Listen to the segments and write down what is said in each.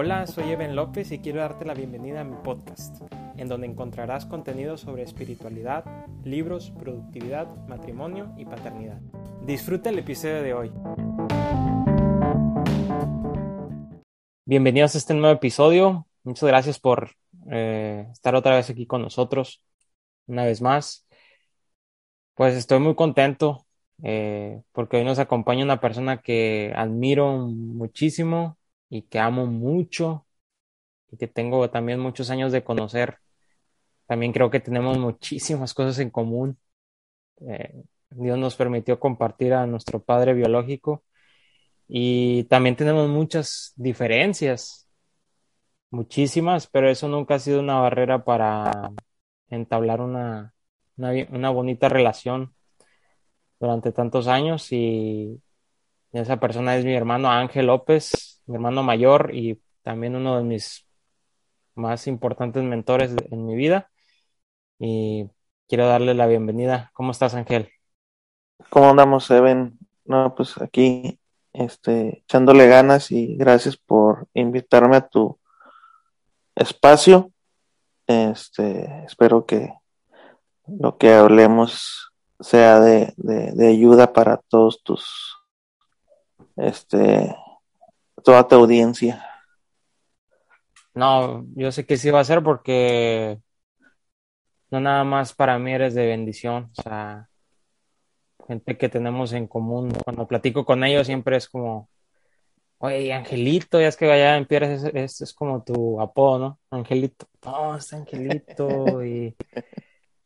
Hola, soy Eben López y quiero darte la bienvenida a mi podcast, en donde encontrarás contenido sobre espiritualidad, libros, productividad, matrimonio y paternidad. Disfruta el episodio de hoy. Bienvenidos a este nuevo episodio. Muchas gracias por eh, estar otra vez aquí con nosotros, una vez más. Pues estoy muy contento eh, porque hoy nos acompaña una persona que admiro muchísimo y que amo mucho y que tengo también muchos años de conocer. También creo que tenemos muchísimas cosas en común. Eh, Dios nos permitió compartir a nuestro padre biológico y también tenemos muchas diferencias, muchísimas, pero eso nunca ha sido una barrera para entablar una, una, una bonita relación durante tantos años y esa persona es mi hermano Ángel López, mi hermano mayor y también uno de mis más importantes mentores en mi vida. Y quiero darle la bienvenida. ¿Cómo estás, Ángel? ¿Cómo andamos, Eben? No, pues aquí, este, echándole ganas y gracias por invitarme a tu espacio. Este, espero que lo que hablemos sea de, de, de ayuda para todos tus este toda tu audiencia. No, yo sé que sí va a ser porque no nada más para mí eres de bendición, o sea, gente que tenemos en común. Cuando platico con ellos siempre es como, oye, Angelito, ya es que allá en Piedras es, es, como tu apodo, ¿no? Angelito, oh, está Angelito y...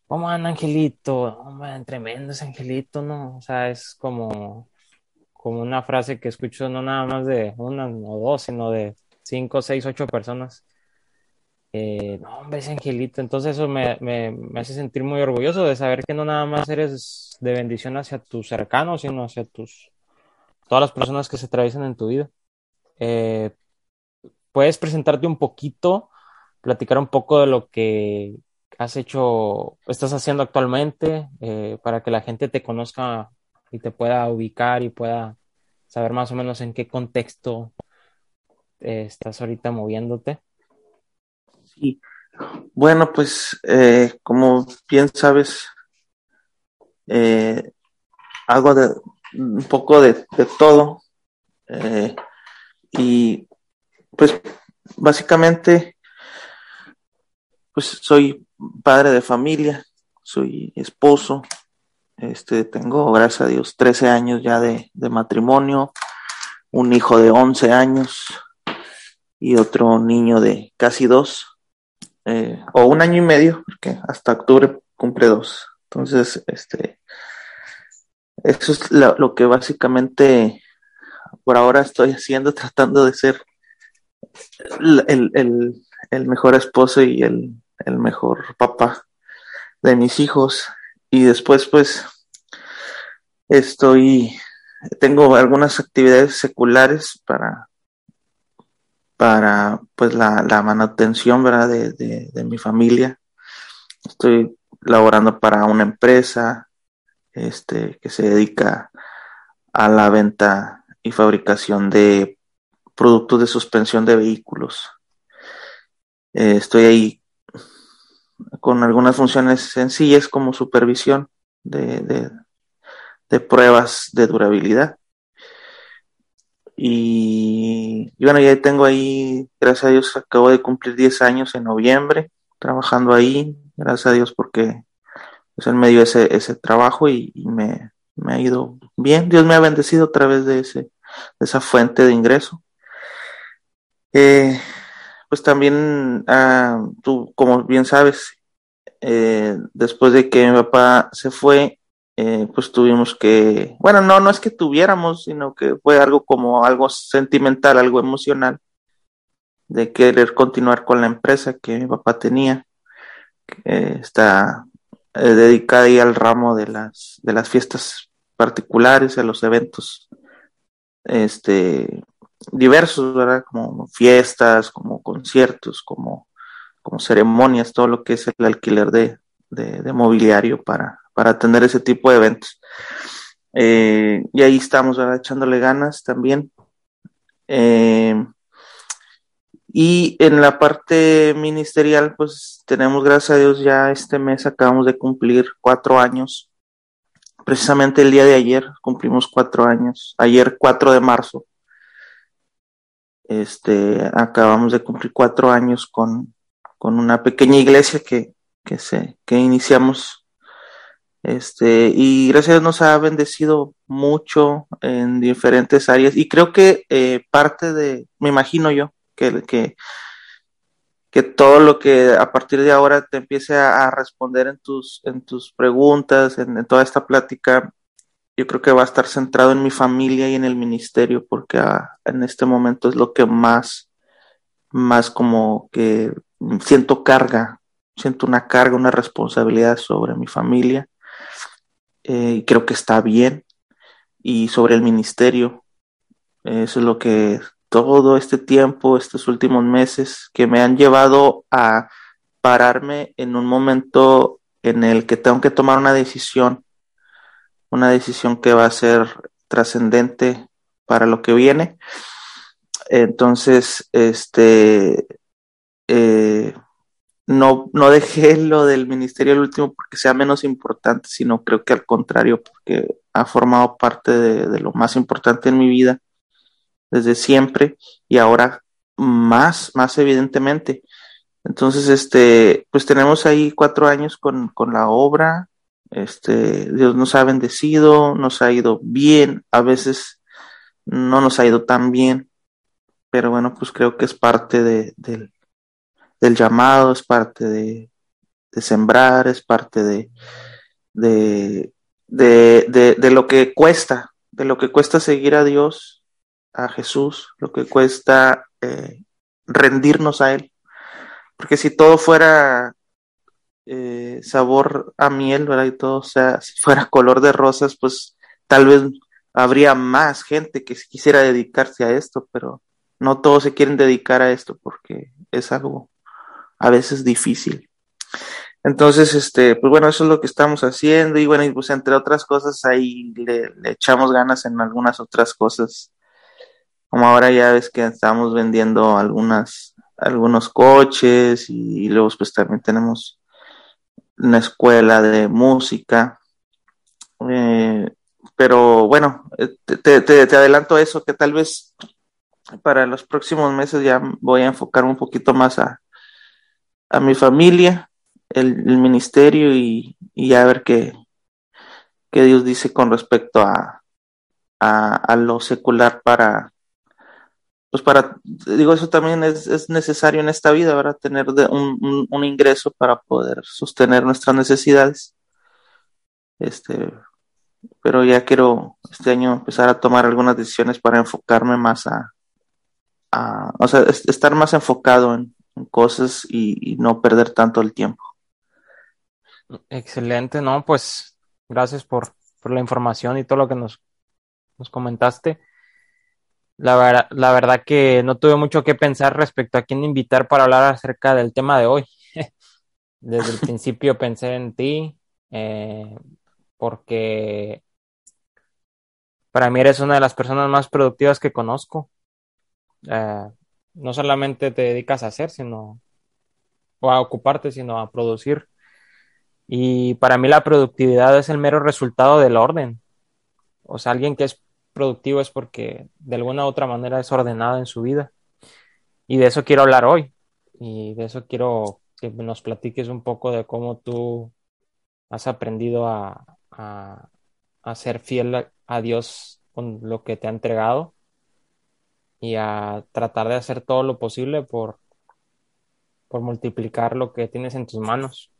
¿Cómo anda Angelito? Hombre, tremendo ese Angelito, ¿no? O sea, es como como una frase que escucho no nada más de una o dos, sino de cinco, seis, ocho personas. Eh, no, hombre, ese angelito. Entonces eso me, me, me, hace sentir muy orgulloso de saber que no nada más eres de bendición hacia tus cercanos, sino hacia tus todas las personas que se atraviesan en tu vida. Eh, puedes presentarte un poquito, platicar un poco de lo que has hecho, estás haciendo actualmente, eh, para que la gente te conozca y te pueda ubicar y pueda saber más o menos en qué contexto eh, estás ahorita moviéndote. Sí, bueno, pues eh, como bien sabes, eh, hago de, un poco de, de todo y pues básicamente pues soy padre de familia, soy esposo, este, tengo, gracias a Dios, 13 años ya de, de matrimonio, un hijo de 11 años y otro niño de casi dos, eh, o un año y medio, porque hasta octubre cumple dos. Entonces, este, eso es lo, que básicamente por ahora estoy haciendo, tratando de ser el, el, el, el mejor esposo y el mejor papá de mis hijos y después pues estoy tengo algunas actividades seculares para para pues la, la manutención verdad de, de, mi familia. Estoy laborando para una empresa este que se dedica a la venta y fabricación de productos de suspensión de vehículos. Eh, estoy ahí con algunas funciones sencillas como supervisión de, de, pruebas de durabilidad. Y, bueno, ya tengo ahí, gracias a Dios, acabo de cumplir 10 años en noviembre trabajando ahí, gracias a Dios porque pues en medio de ese, ese trabajo y, y me, me, ha ido bien. Dios me ha bendecido a través de, ese, de esa fuente de ingreso. Eh, pues también, ah, tú como bien sabes, eh, después de que mi papá se fue, eh, pues tuvimos que, bueno, no, no es que tuviéramos, sino que fue algo como algo sentimental, algo emocional, de querer continuar con la empresa que mi papá tenía, que está eh, dedicada ahí al ramo de las, de las fiestas particulares, a los eventos, este, diversos, ¿verdad? Como fiestas, como conciertos, como, como ceremonias, todo lo que es el alquiler de, de, mobiliario para, para atender ese tipo de eventos. Eh, y ahí estamos, ¿verdad? Echándole ganas también. Eh, Y en la parte ministerial, pues tenemos, gracias a Dios, ya este mes acabamos de cumplir cuatro años. Precisamente el día de ayer cumplimos cuatro años. Ayer, 4 de marzo, este, acabamos de cumplir cuatro años con, con una pequeña iglesia que, que, iniciamos. Este, y gracias nos ha bendecido mucho en diferentes áreas. Y creo que eh, parte de, me imagino yo, que, que, que todo lo que a partir de ahora te empiece a, responder en tus, en tus preguntas, en, toda esta plática, yo creo que va a estar centrado en mi familia y en el ministerio, porque ah, en este momento es lo que más, más como que siento carga, siento una carga, una responsabilidad sobre mi familia. Eh, creo que está bien. Y sobre el ministerio, eso es lo que todo este tiempo, estos últimos meses, que me han llevado a pararme en un momento en el que tengo que tomar una decisión, una decisión que va a ser trascendente para lo que viene. Entonces, este, eh, no, no dejé lo del ministerio el último porque sea menos importante, sino creo que al contrario, porque ha formado parte de, de lo más importante en mi vida desde siempre y ahora más, más evidentemente. Entonces, este, pues tenemos ahí cuatro años con, con la obra, este, Dios nos ha bendecido, nos ha ido bien, a veces no nos ha ido tan bien, pero bueno, pues creo que es parte de, del, llamado, es parte de, sembrar, es parte de, de, de, de, lo que cuesta, de lo que cuesta seguir a Dios a Jesús, lo que cuesta eh, rendirnos a Él. Porque si todo fuera eh, sabor a miel, ¿verdad? Y todo, o sea, si fuera color de rosas, pues tal vez habría más gente que quisiera dedicarse a esto, pero no todos se quieren dedicar a esto porque es algo a veces difícil. Entonces, este, pues bueno, eso es lo que estamos haciendo y bueno, y pues entre otras cosas ahí le, echamos ganas en algunas otras cosas como ahora ya ves que estamos vendiendo algunas, algunos coches y, luego pues también tenemos una escuela de música. Eh, pero bueno, eh, te, te, adelanto eso, que tal vez para los próximos meses ya voy a enfocar un poquito más a, a mi familia, el, el ministerio y, y, a ver qué, qué Dios dice con respecto a, a, a lo secular para, pues para, digo, eso también es, es necesario en esta vida, ¿verdad? Tener de un, un, ingreso para poder sostener nuestras necesidades. Este, pero ya quiero este año empezar a tomar algunas decisiones para enfocarme más a, a o sea, estar más enfocado en, en cosas y, y, no perder tanto el tiempo. Excelente, ¿no? Pues gracias por, por la información y todo lo que nos, nos comentaste. La, ver, la verdad que no tuve mucho que pensar respecto a quién invitar para hablar acerca del tema de hoy. Desde el principio pensé en ti, eh, porque para mí eres una de las personas más productivas que conozco. Eh, no solamente te dedicas a hacer, sino o a ocuparte, sino a producir. Y para mí la productividad es el mero resultado del orden. O sea, alguien que es productivo es porque de alguna u otra manera es ordenado en su vida. Y de eso quiero hablar hoy. Y de eso quiero que nos platiques un poco de cómo tú has aprendido a, a, ser fiel a, a Dios con lo que te ha entregado y a tratar de hacer todo lo posible por, por multiplicar lo que tienes en tus manos,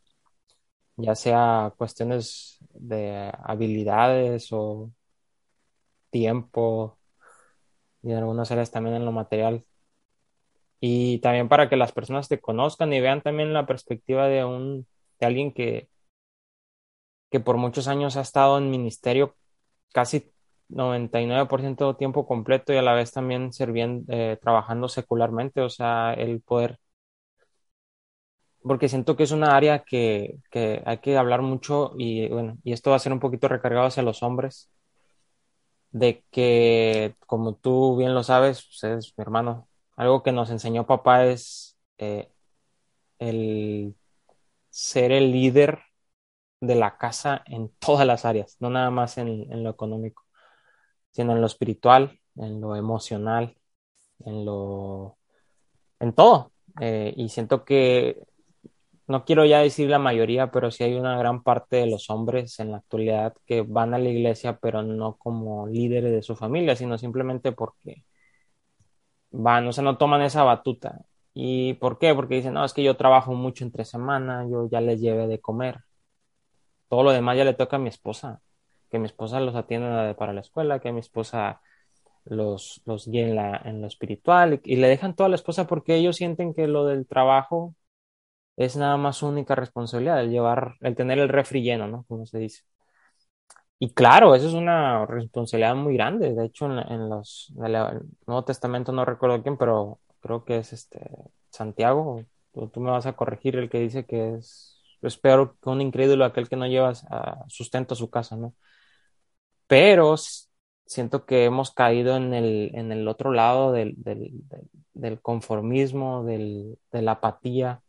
ya sea cuestiones de habilidades o tiempo y en algunas áreas también en lo material. Y también para que las personas te conozcan y vean también la perspectiva de un de alguien que que por muchos años ha estado en ministerio casi 99% tiempo completo y a la vez también sirviendo, eh, trabajando secularmente, o sea, el poder, porque siento que es una área que, que hay que hablar mucho y bueno, y esto va a ser un poquito recargado hacia los hombres, de que, como tú bien lo sabes, pues eres mi hermano, algo que nos enseñó papá es eh, el ser el líder de la casa en todas las áreas, no nada más en, lo económico, sino en lo espiritual, en lo emocional, en lo, en todo. Eh, y siento que, no quiero ya decir la mayoría, pero sí hay una gran parte de los hombres en la actualidad que van a la iglesia, pero no como líderes de su familia, sino simplemente porque van, o sea, no toman esa batuta. ¿Y por qué? Porque dicen, no, es que yo trabajo mucho entre semana, yo ya les llevé de comer. Todo lo demás ya le toca a mi esposa, que mi esposa los atienda para la escuela, que mi esposa los, los guíe en, la, en lo espiritual y, le dejan toda la esposa porque ellos sienten que lo del trabajo es nada más su única responsabilidad, el llevar, el tener el refri lleno, ¿no? Como se dice. Y claro, eso es una responsabilidad muy grande. De hecho, en, los el Nuevo Testamento no recuerdo quién, pero creo que es este Santiago. Tú, me vas a corregir el que dice que es, es peor que un incrédulo aquel que no lleva sustento a su casa, ¿no? Pero siento que hemos caído en el, en el otro lado del, del, del conformismo, del, de la apatía,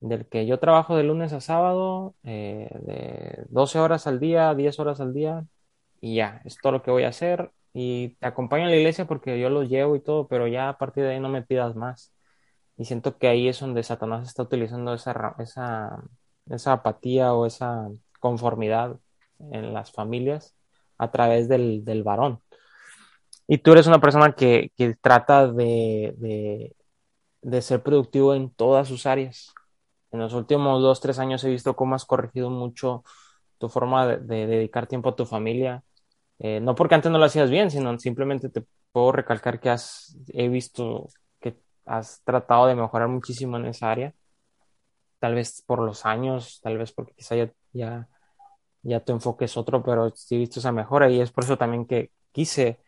del que yo trabajo de lunes a sábado, eh, de 12 horas al día, 10 horas al día, y ya, es todo lo que voy a hacer. Y te acompaño a la iglesia porque yo los llevo y todo, pero ya a partir de ahí no me pidas más. Y siento que ahí es donde Satanás está utilizando esa, esa, esa apatía o esa conformidad en las familias a través del, del varón. Y tú eres una persona que, que trata de, de, de ser productivo en todas sus áreas en los últimos dos, tres años he visto cómo has corregido mucho tu forma de, dedicar tiempo a tu familia. Eh, no porque antes no lo hacías bien, sino simplemente te puedo recalcar que has, he visto que has tratado de mejorar muchísimo en esa área. Tal vez por los años, tal vez porque quizá ya, ya, ya tu enfoque es otro, pero sí he visto esa mejora y es por eso también que quise,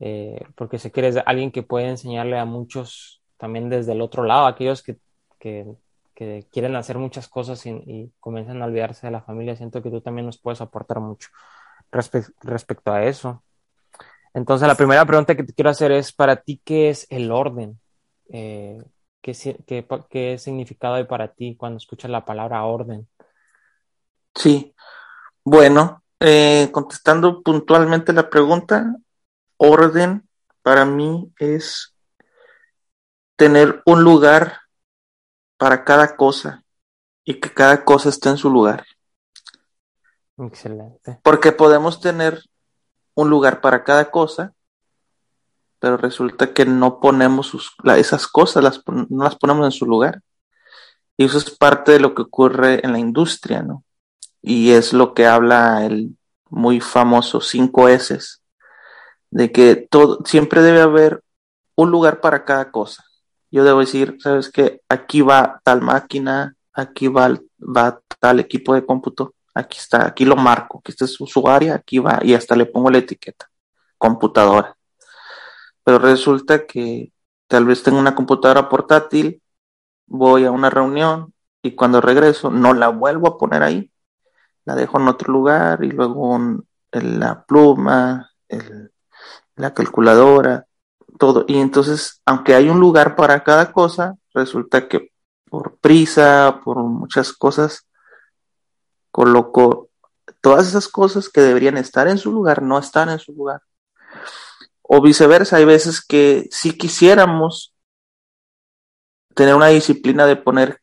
eh, porque sé que eres alguien que puede enseñarle a muchos también desde el otro lado, aquellos que, que que quieren hacer muchas cosas y, comienzan a olvidarse de la familia, siento que tú también nos puedes aportar mucho respecto a eso. Entonces, la primera pregunta que te quiero hacer es, para ti, ¿qué es el orden? Eh, ¿qué, qué, qué, significado hay para ti cuando escuchas la palabra orden? Sí, bueno, eh, contestando puntualmente la pregunta, orden para mí es tener un lugar para cada cosa y que cada cosa esté en su lugar. Excelente. Porque podemos tener un lugar para cada cosa, pero resulta que no ponemos esas cosas, las, no las ponemos en su lugar. Y eso es parte de lo que ocurre en la industria, ¿no? Y es lo que habla el muy famoso 5 S, de que todo, siempre debe haber un lugar para cada cosa yo debo decir, sabes que aquí va tal máquina, aquí va, va tal equipo de cómputo, aquí está, aquí lo marco, aquí está su, área, aquí va, y hasta le pongo la etiqueta, computadora. Pero resulta que tal vez tengo una computadora portátil, voy a una reunión y cuando regreso no la vuelvo a poner ahí, la dejo en otro lugar y luego la pluma, la calculadora, todo. Y entonces, aunque hay un lugar para cada cosa, resulta que por prisa, por muchas cosas, coloco todas esas cosas que deberían estar en su lugar, no están en su lugar. O viceversa, hay veces que si quisiéramos tener una disciplina de poner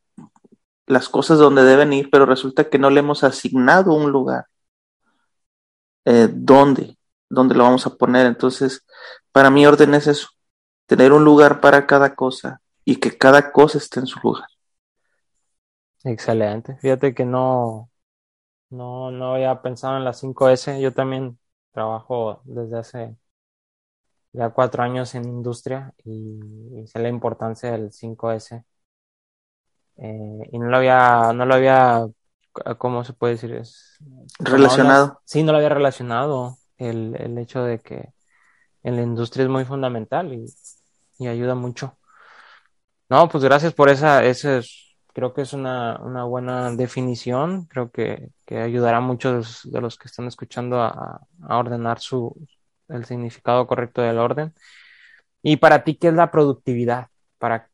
las cosas donde deben ir, pero resulta que no le hemos asignado un lugar. Eh, ¿Dónde? ¿Dónde lo vamos a poner? Entonces, para mí orden es eso, tener un lugar para cada cosa y que cada cosa esté en su lugar. Excelente. Fíjate que no, no, no había pensado en las 5S. Yo también trabajo desde hace ya cuatro años en industria y, sé la importancia del 5S. Eh, y no lo había, no lo había, ¿cómo se puede decir? Es, relacionado. sí, no lo había relacionado el, el hecho de que en la industria es muy fundamental y, ayuda mucho. No, pues gracias por esa, ese creo que es una, buena definición, creo que, ayudará a muchos de los que están escuchando a, ordenar su, el significado correcto del orden. Y para ti, ¿qué es la productividad? ¿Para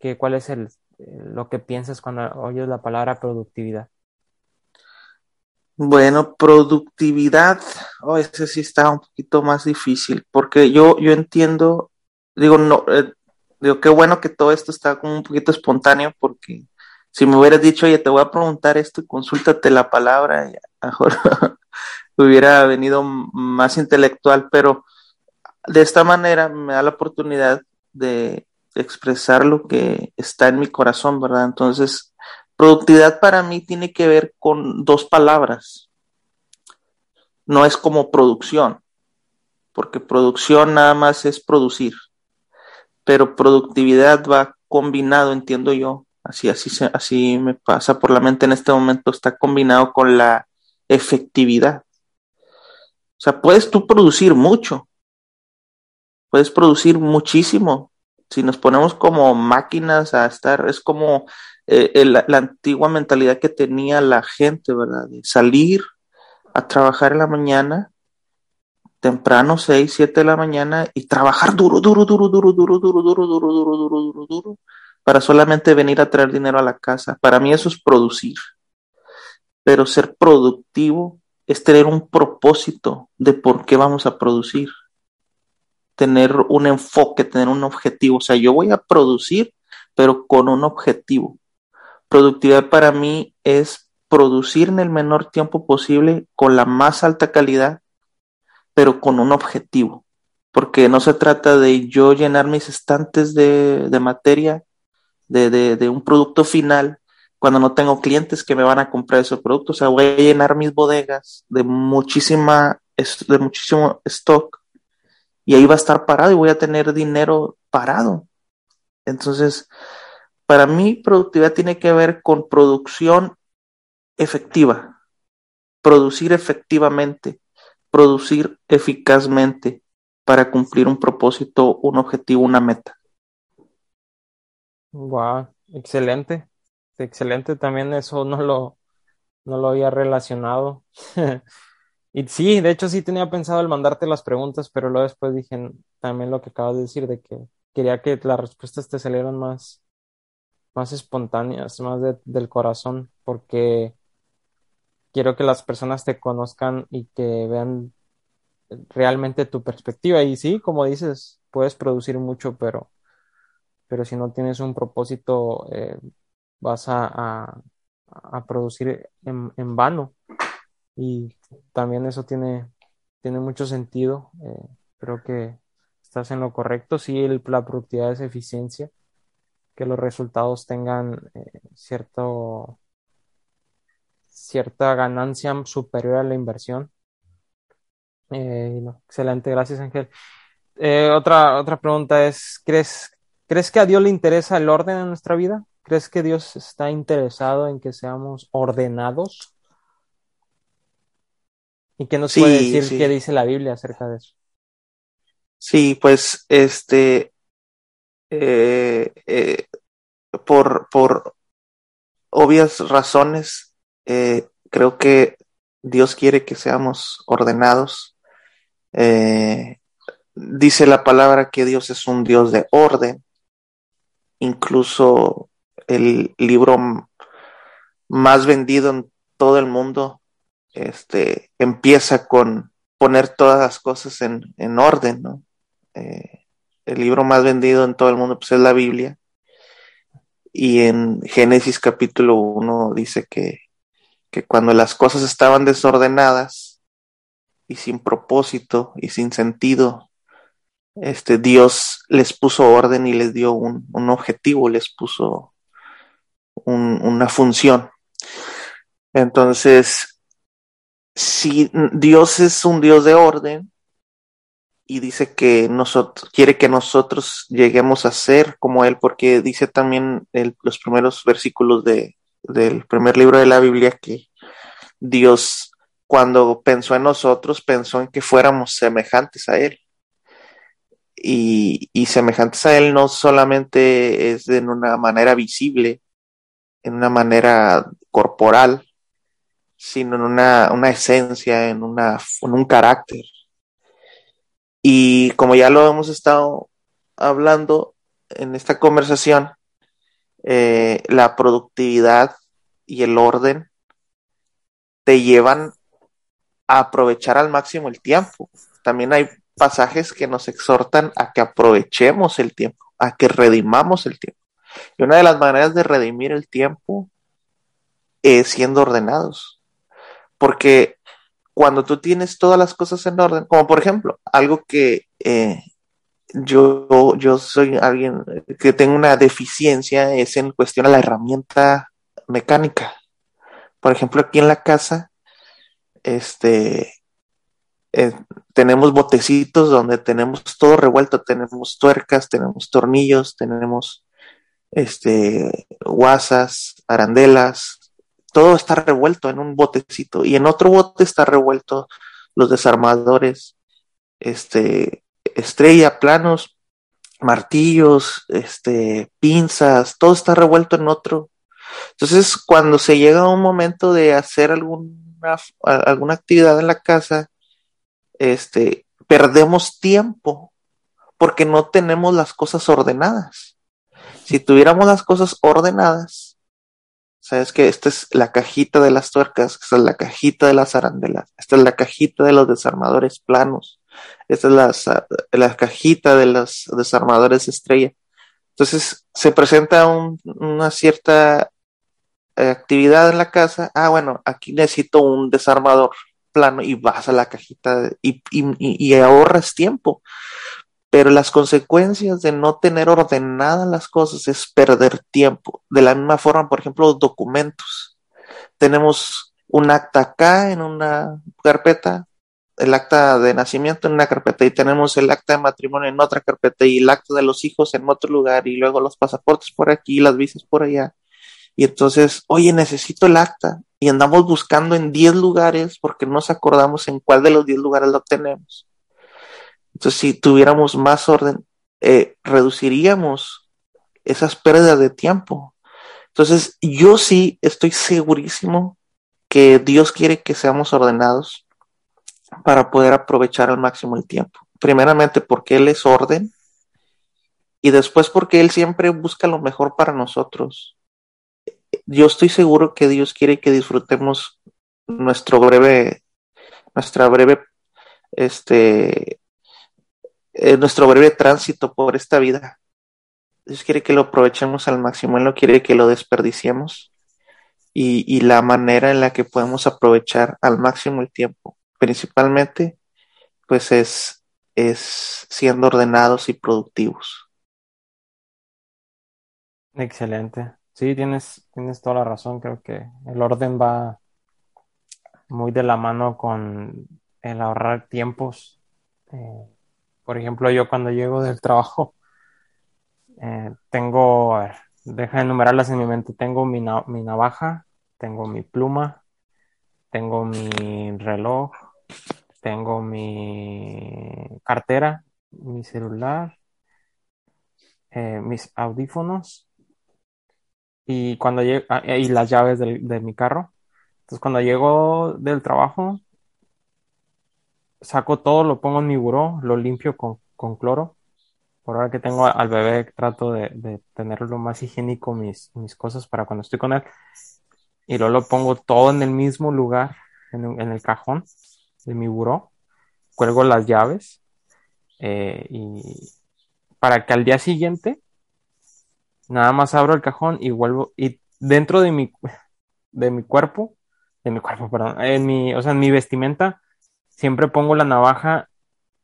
qué, ¿Cuál es el, lo que piensas cuando oyes la palabra productividad? Bueno, productividad, oh, ese sí está un poquito más difícil, porque yo, yo entiendo, digo, no, eh, digo, qué bueno que todo esto está como un poquito espontáneo, porque si me hubieras dicho, oye, te voy a preguntar esto y consúltate la palabra, mejor hubiera venido más intelectual, pero de esta manera me da la oportunidad de expresar lo que está en mi corazón, ¿verdad? Entonces, productividad para mí tiene que ver con dos palabras. No es como producción, porque producción nada más es producir, pero productividad va combinado, entiendo yo, así, así, así me pasa por la mente en este momento, está combinado con la efectividad. O sea, puedes tú producir mucho, puedes producir muchísimo. Si nos ponemos como máquinas a estar, es como eh, la antigua mentalidad que tenía la gente, ¿verdad? De salir a trabajar en la mañana, temprano, 6, 7 de la mañana, y trabajar duro, duro, duro, duro, duro, duro, duro, duro, duro, duro, duro, duro, para solamente venir a traer dinero a la casa. Para mí eso es producir. Pero ser productivo es tener un propósito de por qué vamos a producir tener un enfoque, tener un objetivo. O sea, yo voy a producir, pero con un objetivo. Productividad para mí es producir en el menor tiempo posible con la más alta calidad, pero con un objetivo. Porque no se trata de yo llenar mis estantes de, materia, de, de, un producto final, cuando no tengo clientes que me van a comprar ese producto. O sea, voy a llenar mis bodegas de muchísima, de muchísimo stock y ahí va a estar parado y voy a tener dinero parado. Entonces, para mí, productividad tiene que ver con producción efectiva, producir efectivamente, producir eficazmente para cumplir un propósito, un objetivo, una meta. Wow, excelente, excelente. También eso no lo, no lo había relacionado. Y sí, de hecho sí tenía pensado el mandarte las preguntas, pero luego después dije también lo que acabas de decir, de que quería que las respuestas te salieran más, más espontáneas, más del corazón, porque quiero que las personas te conozcan y que vean realmente tu perspectiva. Y sí, como dices, puedes producir mucho, pero, pero si no tienes un propósito, eh, vas a, a, producir en, en vano y también eso tiene, tiene mucho sentido. Eh, creo que estás en lo correcto. Sí, la productividad es eficiencia, que los resultados tengan eh, cierto, cierta ganancia superior a la inversión. Eh, excelente, gracias Ángel. otra, otra pregunta es, ¿crees, ¿crees que a Dios le interesa el orden en nuestra vida? ¿Crees que Dios está interesado en que seamos ordenados? ¿Y qué nos puede decir qué dice la Biblia acerca de eso? Sí, pues este, eh, eh, por, por obvias razones, eh, creo que Dios quiere que seamos ordenados. dice la palabra que Dios es un Dios de orden. Incluso el libro más vendido en todo el mundo este, empieza con poner todas las cosas en, en orden, ¿no? El libro más vendido en todo el mundo pues, es la Biblia. Y en Génesis capítulo 1 dice que, que cuando las cosas estaban desordenadas y sin propósito y sin sentido, este, Dios les puso orden y les dio un, un objetivo, les puso un, una función. Entonces, si Dios es un Dios de orden y dice que nosotros, quiere que nosotros lleguemos a ser como Él, porque dice también el, los primeros versículos de, del primer libro de la Biblia que Dios cuando pensó en nosotros pensó en que fuéramos semejantes a Él. Y, y semejantes a Él no solamente es de una manera visible, en una manera corporal, sino en una, una esencia, en, una, en un carácter. Y como ya lo hemos estado hablando en esta conversación, eh, la productividad y el orden te llevan a aprovechar al máximo el tiempo. También hay pasajes que nos exhortan a que aprovechemos el tiempo, a que redimamos el tiempo. Y una de las maneras de redimir el tiempo es siendo ordenados. Porque cuando tú tienes todas las cosas en orden, como por ejemplo, algo que eh, yo, yo soy alguien que tengo una deficiencia es en cuestión a la herramienta mecánica. Por ejemplo, aquí en la casa, este, eh, tenemos botecitos donde tenemos todo revuelto, tenemos tuercas, tenemos tornillos, tenemos este, guasas, arandelas, todo está revuelto en un botecito y en otro bote está revuelto los desarmadores, este, estrella, planos, martillos, este, pinzas, todo está revuelto en otro. Entonces, cuando se llega a un momento de hacer alguna, alguna actividad en la casa, este, perdemos tiempo porque no tenemos las cosas ordenadas. Si tuviéramos las cosas ordenadas, sabes que esta es la cajita de las tuercas, esta es la cajita de las arandelas, esta es la cajita de los desarmadores planos, esta es la, la cajita de los desarmadores estrella. Entonces se presenta una cierta eh, actividad en la casa. Ah, bueno, aquí necesito un desarmador plano y vas a la cajita y, y, ahorras tiempo. Pero las consecuencias de no tener ordenadas las cosas es perder tiempo. De la misma forma, por ejemplo, los documentos. Tenemos un acta acá en una carpeta, el acta de nacimiento en una carpeta y tenemos el acta de matrimonio en otra carpeta y el acta de los hijos en otro lugar y luego los pasaportes por aquí las visas por allá. Y entonces, oye, necesito el acta y andamos buscando en 10 lugares porque no nos acordamos en cuál de los 10 lugares lo tenemos. Entonces, si tuviéramos más orden, eh, reduciríamos esas pérdidas de tiempo. Entonces, yo sí estoy segurísimo que Dios quiere que seamos ordenados para poder aprovechar al máximo el tiempo. Primeramente porque Él es orden y después porque Él siempre busca lo mejor para nosotros. Yo estoy seguro que Dios quiere que disfrutemos nuestro breve, nuestra breve, este, eh, nuestro breve tránsito por esta vida. Dios quiere que lo aprovechemos al máximo, Él no quiere que lo desperdiciemos. Y, y la manera en la que podemos aprovechar al máximo el tiempo, principalmente, pues es, es siendo ordenados y productivos. Excelente. Sí, tienes, tienes toda la razón. Creo que el orden va muy de la mano con el ahorrar tiempos. Eh, por ejemplo, yo cuando llego del trabajo, eh, tengo, a ver, deja de enumerarlas en mi mente, tengo mi, mi navaja, tengo mi pluma, tengo mi reloj, tengo mi cartera, mi celular, eh, mis audífonos y cuando llego, ah, y las llaves de mi carro. Entonces cuando llego del trabajo, saco todo, lo pongo en mi buró, lo limpio con, cloro. Por ahora que tengo al bebé, trato de, de lo más higiénico mis, mis cosas para cuando estoy con él. Y luego lo pongo todo en el mismo lugar, en, el cajón de mi buró. Cuelgo las llaves. Eh, y para que al día siguiente nada más abro el cajón y vuelvo. Y dentro de mi, de mi cuerpo, de mi cuerpo, perdón, en mi, o sea, en mi vestimenta, Siempre pongo la navaja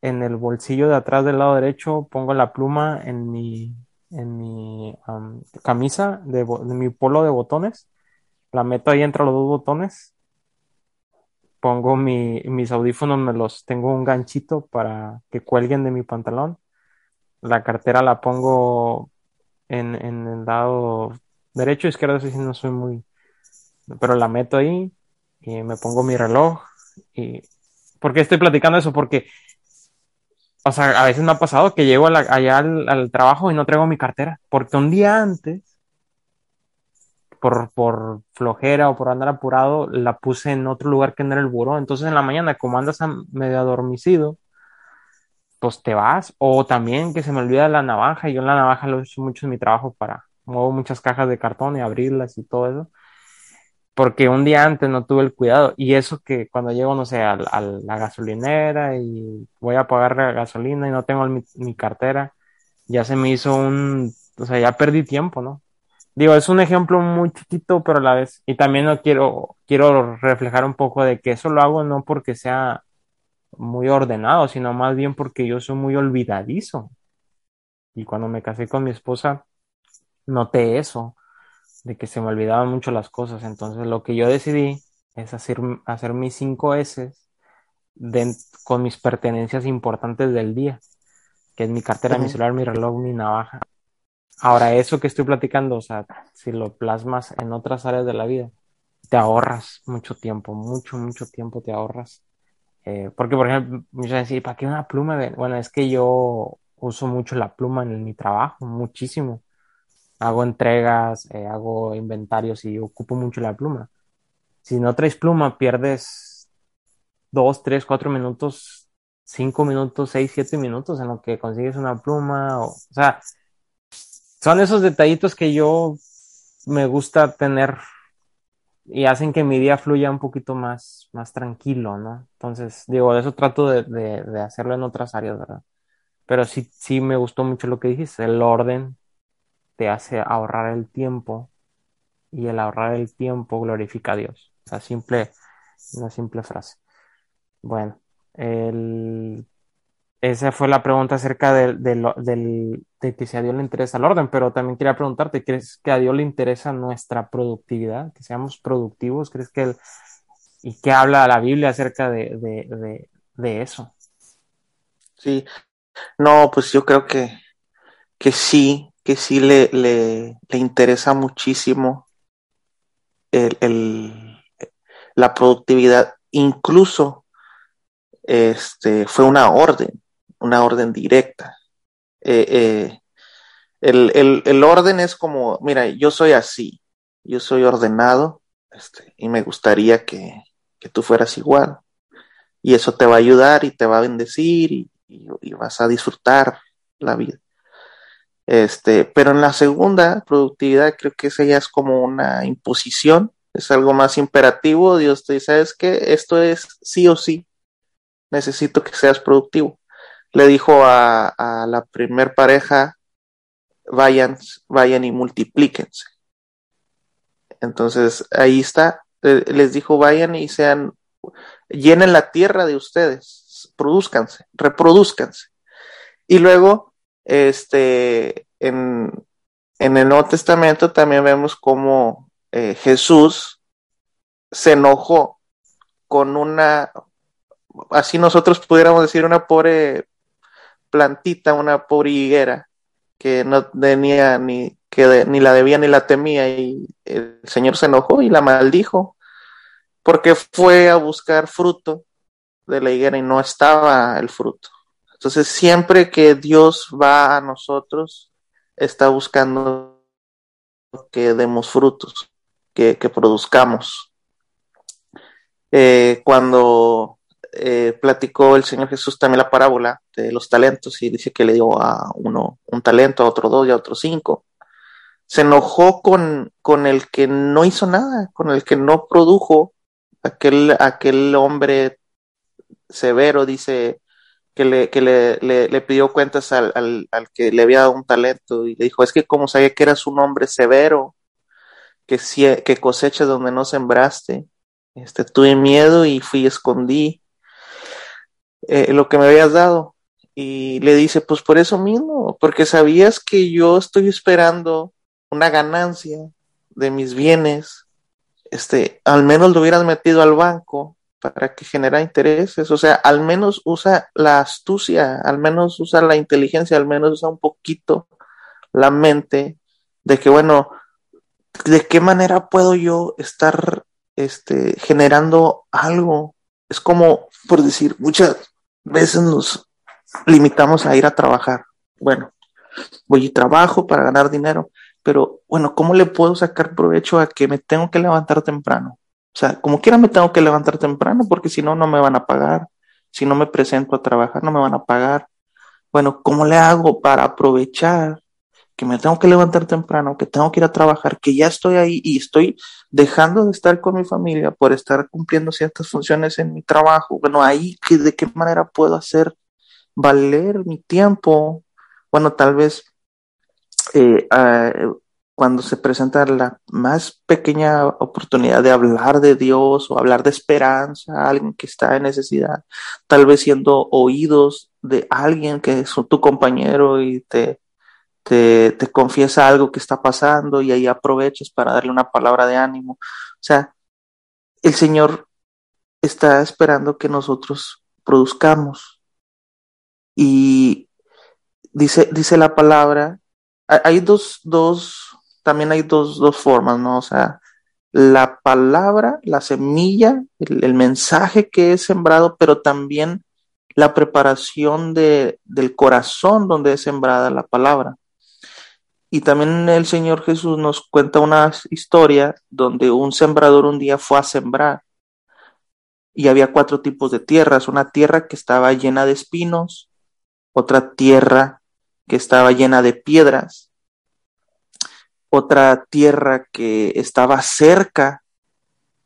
en el bolsillo de atrás del lado derecho, pongo la pluma en mi, en mi camisa, de, mi polo de botones, la meto ahí entre los dos botones, pongo mi, mis audífonos, me los tengo un ganchito para que cuelguen de mi pantalón, la cartera la pongo en, en el lado derecho, izquierdo, si no soy muy, pero la meto ahí y me pongo mi reloj y ¿Por qué estoy platicando eso? Porque, o sea, a veces me ha pasado que llego allá al, trabajo y no traigo mi cartera, porque un día antes, por, por flojera o por andar apurado, la puse en otro lugar que no era el buró. Entonces en la mañana, como andas medio adormecido, pues te vas. O también que se me olvida la navaja. Yo en la navaja lo uso mucho en mi trabajo para muevo muchas cajas de cartón y abrirlas y todo eso. Porque un día antes no tuve el cuidado. Y eso que cuando llego, no sé, a, la gasolinera y voy a pagar la gasolina y no tengo mi, mi cartera, ya se me hizo un, o sea, ya perdí tiempo, ¿no? Digo, es un ejemplo muy chiquito, pero a la vez, y también no quiero, quiero reflejar un poco de que eso lo hago no porque sea muy ordenado, sino más bien porque yo soy muy olvidadizo. Y cuando me casé con mi esposa, noté eso, de que se me olvidaban mucho las cosas. Entonces lo que yo decidí es hacer, hacer mis cinco S con mis pertenencias importantes del día, que es mi cartera, mi celular, mi reloj, mi navaja. Ahora, eso que estoy platicando, o sea, si lo plasmas en otras áreas de la vida, te ahorras mucho tiempo, mucho, mucho tiempo te ahorras. Eh, porque, por ejemplo, me decir, ¿para qué una pluma? Bueno, es que yo uso mucho la pluma en mi trabajo, muchísimo. Hago entregas, eh, hago inventarios y ocupo mucho la pluma. Si no traes pluma, pierdes dos, tres, cuatro minutos, cinco minutos, seis, siete minutos en lo que consigues una pluma. O, sea, son esos detallitos que yo me gusta tener y hacen que mi día fluya un poquito más, más tranquilo, ¿no? Entonces, digo, eso trato de, de, hacerlo en otras áreas, ¿verdad? Pero sí, sí me gustó mucho lo que dijiste, el orden te hace ahorrar el tiempo y el ahorrar el tiempo glorifica a Dios. Sea, simple, una simple frase. Bueno, esa fue la pregunta acerca del, de que si a Dios le interesa el orden, pero también quería preguntarte, ¿crees que a Dios le interesa nuestra productividad? Que seamos productivos, ¿crees que él, y qué habla la Biblia acerca de, eso? Sí, no, pues yo creo que, que sí, que sí le, le, interesa muchísimo el, la productividad, incluso este, fue una orden una orden directa. Eh, eh, el, orden es como, mira, yo soy así, yo soy ordenado este, y me gustaría que, tú fueras igual. Y eso te va a ayudar y te va a bendecir y, vas a disfrutar la vida. Este, pero en la segunda productividad creo que esa ya es como una imposición, es algo más imperativo. Dios te dice, ¿sabes que Esto es sí o sí. Necesito que seas productivo le dijo a, la primer pareja, vayan, vayan y multiplíquense. Entonces, ahí está, les dijo, vayan y sean, llenen la tierra de ustedes, produzcanse, reproduzcanse. Y luego, este, en, en el Nuevo Testamento también vemos cómo eh, Jesús se enojó con una, así nosotros pudiéramos decir, una pobre plantita, una pobre higuera, que no tenía ni, que ni la debía ni la temía, y el Señor se enojó y la maldijo, porque fue a buscar fruto de la higuera y no estaba el fruto. Entonces, siempre que Dios va a nosotros, está buscando que demos frutos, que, produzcamos. Eh, cuando eh, platicó el Señor Jesús también la parábola de los talentos y dice que le dio a uno un talento, a otro dos y a otro cinco. Se enojó con, con el que no hizo nada, con el que no produjo, aquel, aquel hombre severo, dice, que le, que le, le, pidió cuentas al, al, al, que le había dado un talento y le dijo, es que como sabía que eras un hombre severo, que, que cosecha donde no sembraste, este, tuve miedo y fui y escondí eh, lo que me habías dado. Y le dice, pues por eso mismo, porque sabías que yo estoy esperando una ganancia de mis bienes, este, al menos lo hubieras metido al banco para que genera intereses, o sea, al menos usa la astucia, al menos usa la inteligencia, al menos usa un poquito la mente de que, bueno, ¿de qué manera puedo yo estar este, generando algo? Es como, por decir, muchas, veces nos limitamos a ir a trabajar. Bueno, voy y trabajo para ganar dinero, pero bueno, ¿cómo le puedo sacar provecho a que me tengo que levantar temprano? O sea, como quiera me tengo que levantar temprano porque si no, no me van a pagar. Si no me presento a trabajar, no me van a pagar. bueno, ¿cómo le hago para aprovechar que me tengo que levantar temprano, que tengo que ir a trabajar, que ya estoy ahí y estoy dejando de estar con mi familia por estar cumpliendo ciertas funciones en mi trabajo? Bueno, ahí, ¿de qué manera puedo hacer valer mi tiempo? Bueno, tal vez eh, ah, cuando se presenta la más pequeña oportunidad de hablar de Dios o hablar de esperanza a alguien que está en necesidad, tal vez siendo oídos de alguien que es tu compañero y te, te, confiesa algo que está pasando y ahí aprovechas para darle una palabra de ánimo. O sea, el Señor está esperando que nosotros produzcamos. Y dice, dice la palabra, hay dos, dos también hay dos, dos formas, ¿no? O sea, la palabra, la semilla, el, mensaje que es sembrado, pero también la preparación de, del corazón donde es sembrada la palabra. Y también el Señor Jesús nos cuenta una historia donde un sembrador un día fue a sembrar y había cuatro tipos de tierras, una tierra que estaba llena de espinos, otra tierra que estaba llena de piedras otra tierra que estaba cerca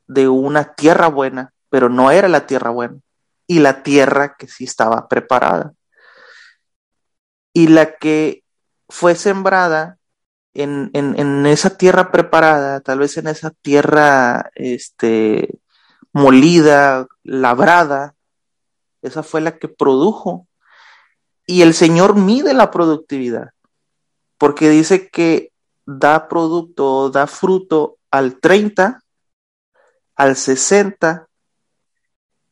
de una tierra buena, pero no era la tierra buena, y la tierra que sí estaba preparada. Y la que fue sembrada en, en, esa tierra preparada, tal vez en esa tierra este, molida, labrada, esa fue la que produjo. Y el Señor mide la productividad, porque dice que da producto, da fruto al 30, al 60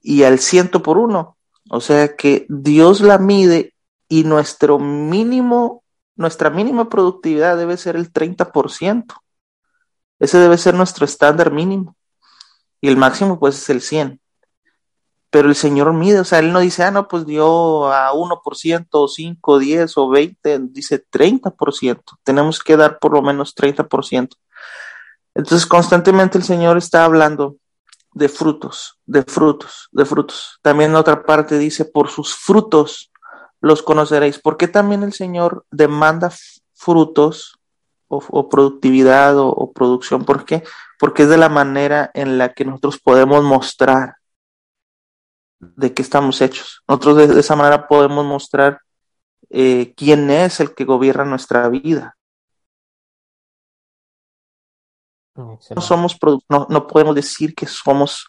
y al 100 por uno. O sea que Dios la mide y nuestro mínimo, nuestra mínima productividad debe ser el 30%. Ese debe ser nuestro estándar mínimo. Y el máximo pues es el 100 pero el Señor mide, o sea, Él no dice, ah, no, pues dio a 1%, o 5, 10 o 20, dice 30%. Tenemos que dar por lo menos 30%. Entonces, constantemente el Señor está hablando de frutos, de frutos, de frutos. También en otra parte dice, por sus frutos los conoceréis. ¿Por qué también el Señor demanda frutos o, productividad o, o producción? ¿Por qué? Porque es de la manera en la que nosotros podemos mostrar de qué estamos hechos. Nosotros de, esa manera podemos mostrar eh, quién es el que gobierna nuestra vida. No somos no, no, podemos decir que somos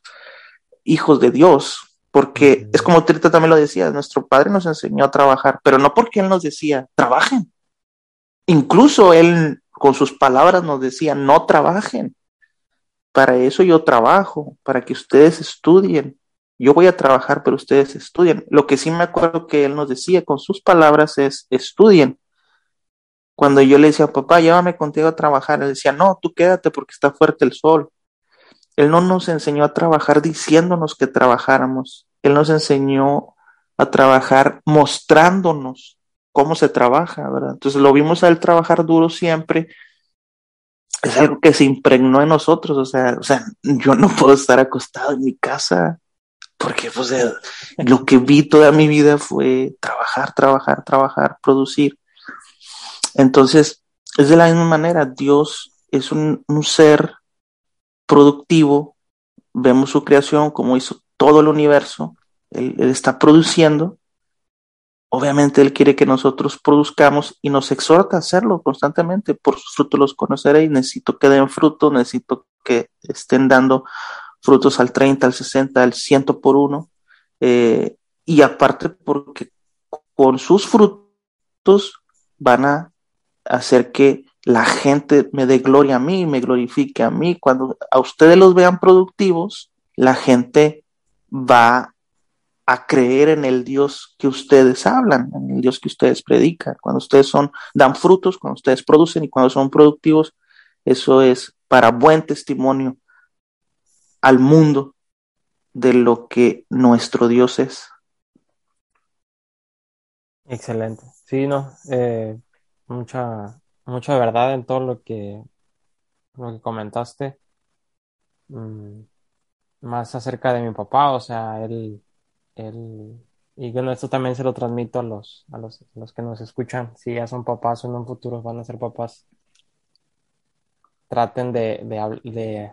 hijos de Dios, porque es como Trita también lo decía, nuestro padre nos enseñó a trabajar, pero no porque él nos decía, trabajen. Incluso él con sus palabras nos decía, no trabajen. Para eso yo trabajo, para que ustedes estudien, yo voy a trabajar, pero ustedes estudien. Lo que sí me acuerdo que él nos decía con sus palabras es, estudien. Cuando yo le decía, papá, llévame contigo a trabajar, él decía, no, tú quédate porque está fuerte el sol. Él no nos enseñó a trabajar diciéndonos que trabajáramos. Él nos enseñó a trabajar mostrándonos cómo se trabaja, ¿verdad? Entonces lo vimos a él trabajar duro siempre. Es algo que se impregnó en nosotros, o sea, o sea, yo no puedo estar acostado en mi casa porque pues lo que vi toda mi vida fue trabajar, trabajar, trabajar, producir. Entonces, es de la misma manera, Dios es un, ser productivo, vemos su creación, como hizo todo el universo, él, está produciendo, obviamente Él quiere que nosotros produzcamos y nos exhorta a hacerlo constantemente, por sus frutos los conoceréis, necesito que den fruto, necesito que estén dando frutos al 30, al 60, al 100 por uno. Eh, y aparte porque con sus frutos van a hacer que la gente me dé gloria a mí, me glorifique a mí. Cuando a ustedes los vean productivos, la gente va a creer en el Dios que ustedes hablan, en el Dios que ustedes predican. Cuando ustedes son, dan frutos, cuando ustedes producen y cuando son productivos, eso es para buen testimonio al mundo de lo que nuestro Dios es. Excelente. Sí, no, eh, mucha, mucha verdad en todo lo que, lo que comentaste. Mm, más acerca de mi papá, o sea, él, él y bueno, esto también se lo transmito a los, a los, los que nos escuchan, si ya son papás o en un futuro van a ser papás, traten de, de, de,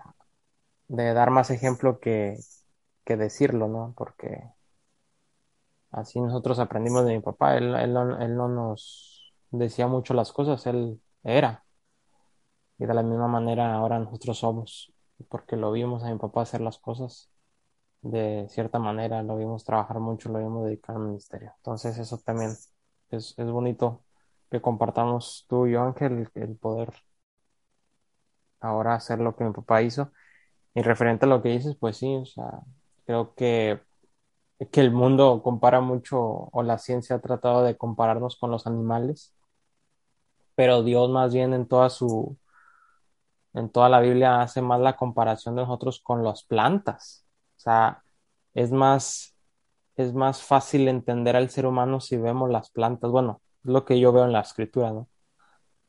de dar más ejemplo que, que, decirlo, ¿no? Porque así nosotros aprendimos de mi papá, él, él, él no nos decía mucho las cosas, él era. Y de la misma manera ahora nosotros somos, porque lo vimos a mi papá hacer las cosas de cierta manera, lo vimos trabajar mucho, lo vimos dedicar al ministerio. Entonces eso también es, es bonito que compartamos tú y yo, Ángel, el poder ahora hacer lo que mi papá hizo. Y referente a lo que dices, pues sí, o sea, creo que, que el mundo compara mucho, o la ciencia ha tratado de compararnos con los animales, pero Dios más bien en toda su, en toda la Biblia hace más la comparación de nosotros con las plantas. O sea, es más, es más fácil entender al ser humano si vemos las plantas. Bueno, es lo que yo veo en la escritura, ¿no?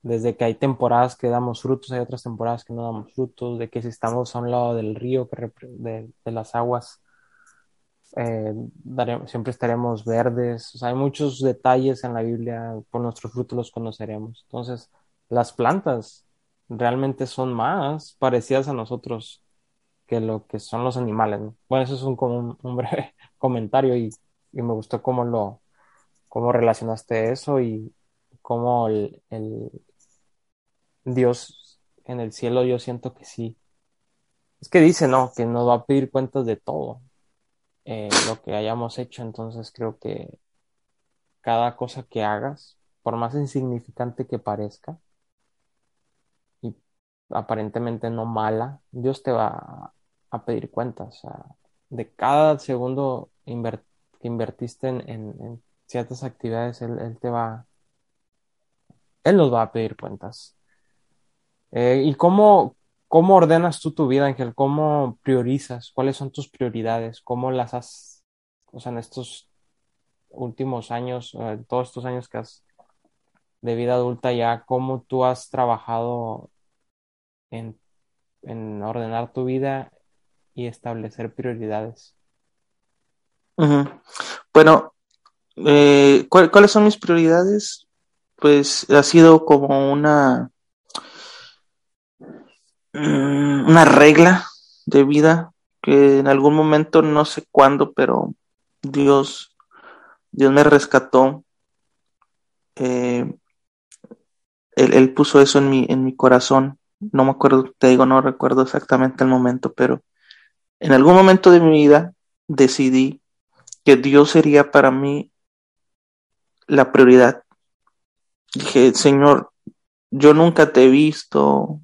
Desde que hay temporadas que damos frutos, hay otras temporadas que no damos frutos, de que si estamos a un lado del río, de, las aguas, eh, siempre estaremos verdes. O sea, hay muchos detalles en la Biblia, por nuestros frutos los conoceremos. Entonces, las plantas realmente son más parecidas a nosotros que lo que son los animales. ¿no? Bueno, eso es un, un, breve comentario y, me gustó cómo lo cómo relacionaste eso y cómo el, Dios en el cielo yo siento que sí. Es que dice, no, que nos va a pedir cuentas de todo eh, lo que hayamos hecho. Entonces creo que cada cosa que hagas, por más insignificante que parezca, y aparentemente no mala, Dios te va a pedir cuentas. De cada segundo que invertiste en, ciertas actividades, él, te va, Él nos va a pedir cuentas. Eh, ¿Y cómo, cómo ordenas tú tu vida, Ángel? ¿Cómo priorizas? ¿Cuáles son tus prioridades? ¿Cómo las has, o sea, en estos últimos años, eh, todos estos años que has de vida adulta ya, cómo tú has trabajado en, en ordenar tu vida y establecer prioridades? Bueno, eh, ¿cuál, ¿cuáles son mis prioridades? Pues ha sido como una, una regla de vida que en algún momento, no sé cuándo, pero Dios, Dios me rescató. Eh, él, él, puso eso en mi, en mi corazón. No me acuerdo, te digo, no recuerdo exactamente el momento, pero en algún momento de mi vida decidí que Dios sería para mí la prioridad. Dije, Señor, yo nunca te he visto,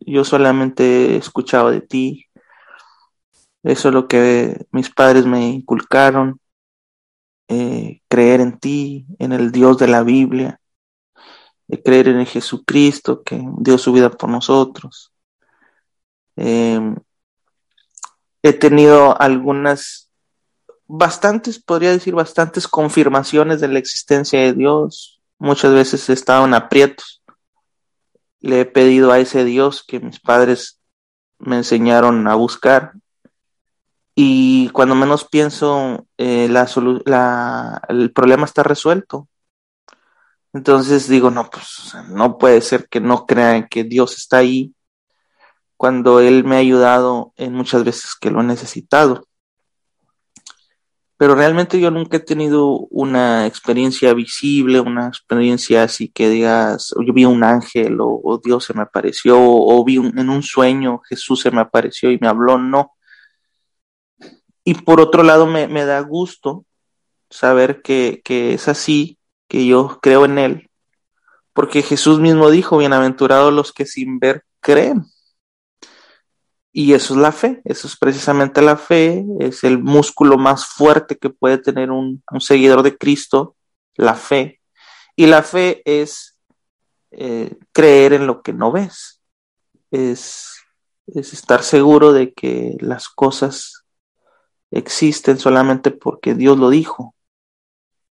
yo solamente he escuchado de ti. Eso es lo que mis padres me inculcaron, eh, creer en ti, en el Dios de la Biblia, de creer en Jesucristo que dio su vida por nosotros. Eh, he tenido algunas, bastantes, podría decir, bastantes confirmaciones de la existencia de Dios. Muchas veces he estado en aprietos. Le he pedido a ese Dios que mis padres me enseñaron a buscar. Y cuando menos pienso, eh, el problema está resuelto. Entonces digo, no, pues no puede ser que no crean que Dios está ahí cuando Él me ha ayudado en muchas veces que lo he necesitado. Pero realmente yo nunca he tenido una experiencia visible, una experiencia así que digas, yo vi un ángel o, Dios se me apareció o, o vi un, en un sueño Jesús se me apareció y me habló, no. Y por otro lado me, me da gusto saber que, que es así, que yo creo en Él, porque Jesús mismo dijo, bienaventurados los que sin ver creen. Y eso es la fe, eso es precisamente la fe, es el músculo más fuerte que puede tener un, un seguidor de Cristo, la fe. Y la fe es eh, creer en lo que no ves, es, es estar seguro de que las cosas existen solamente porque Dios lo dijo.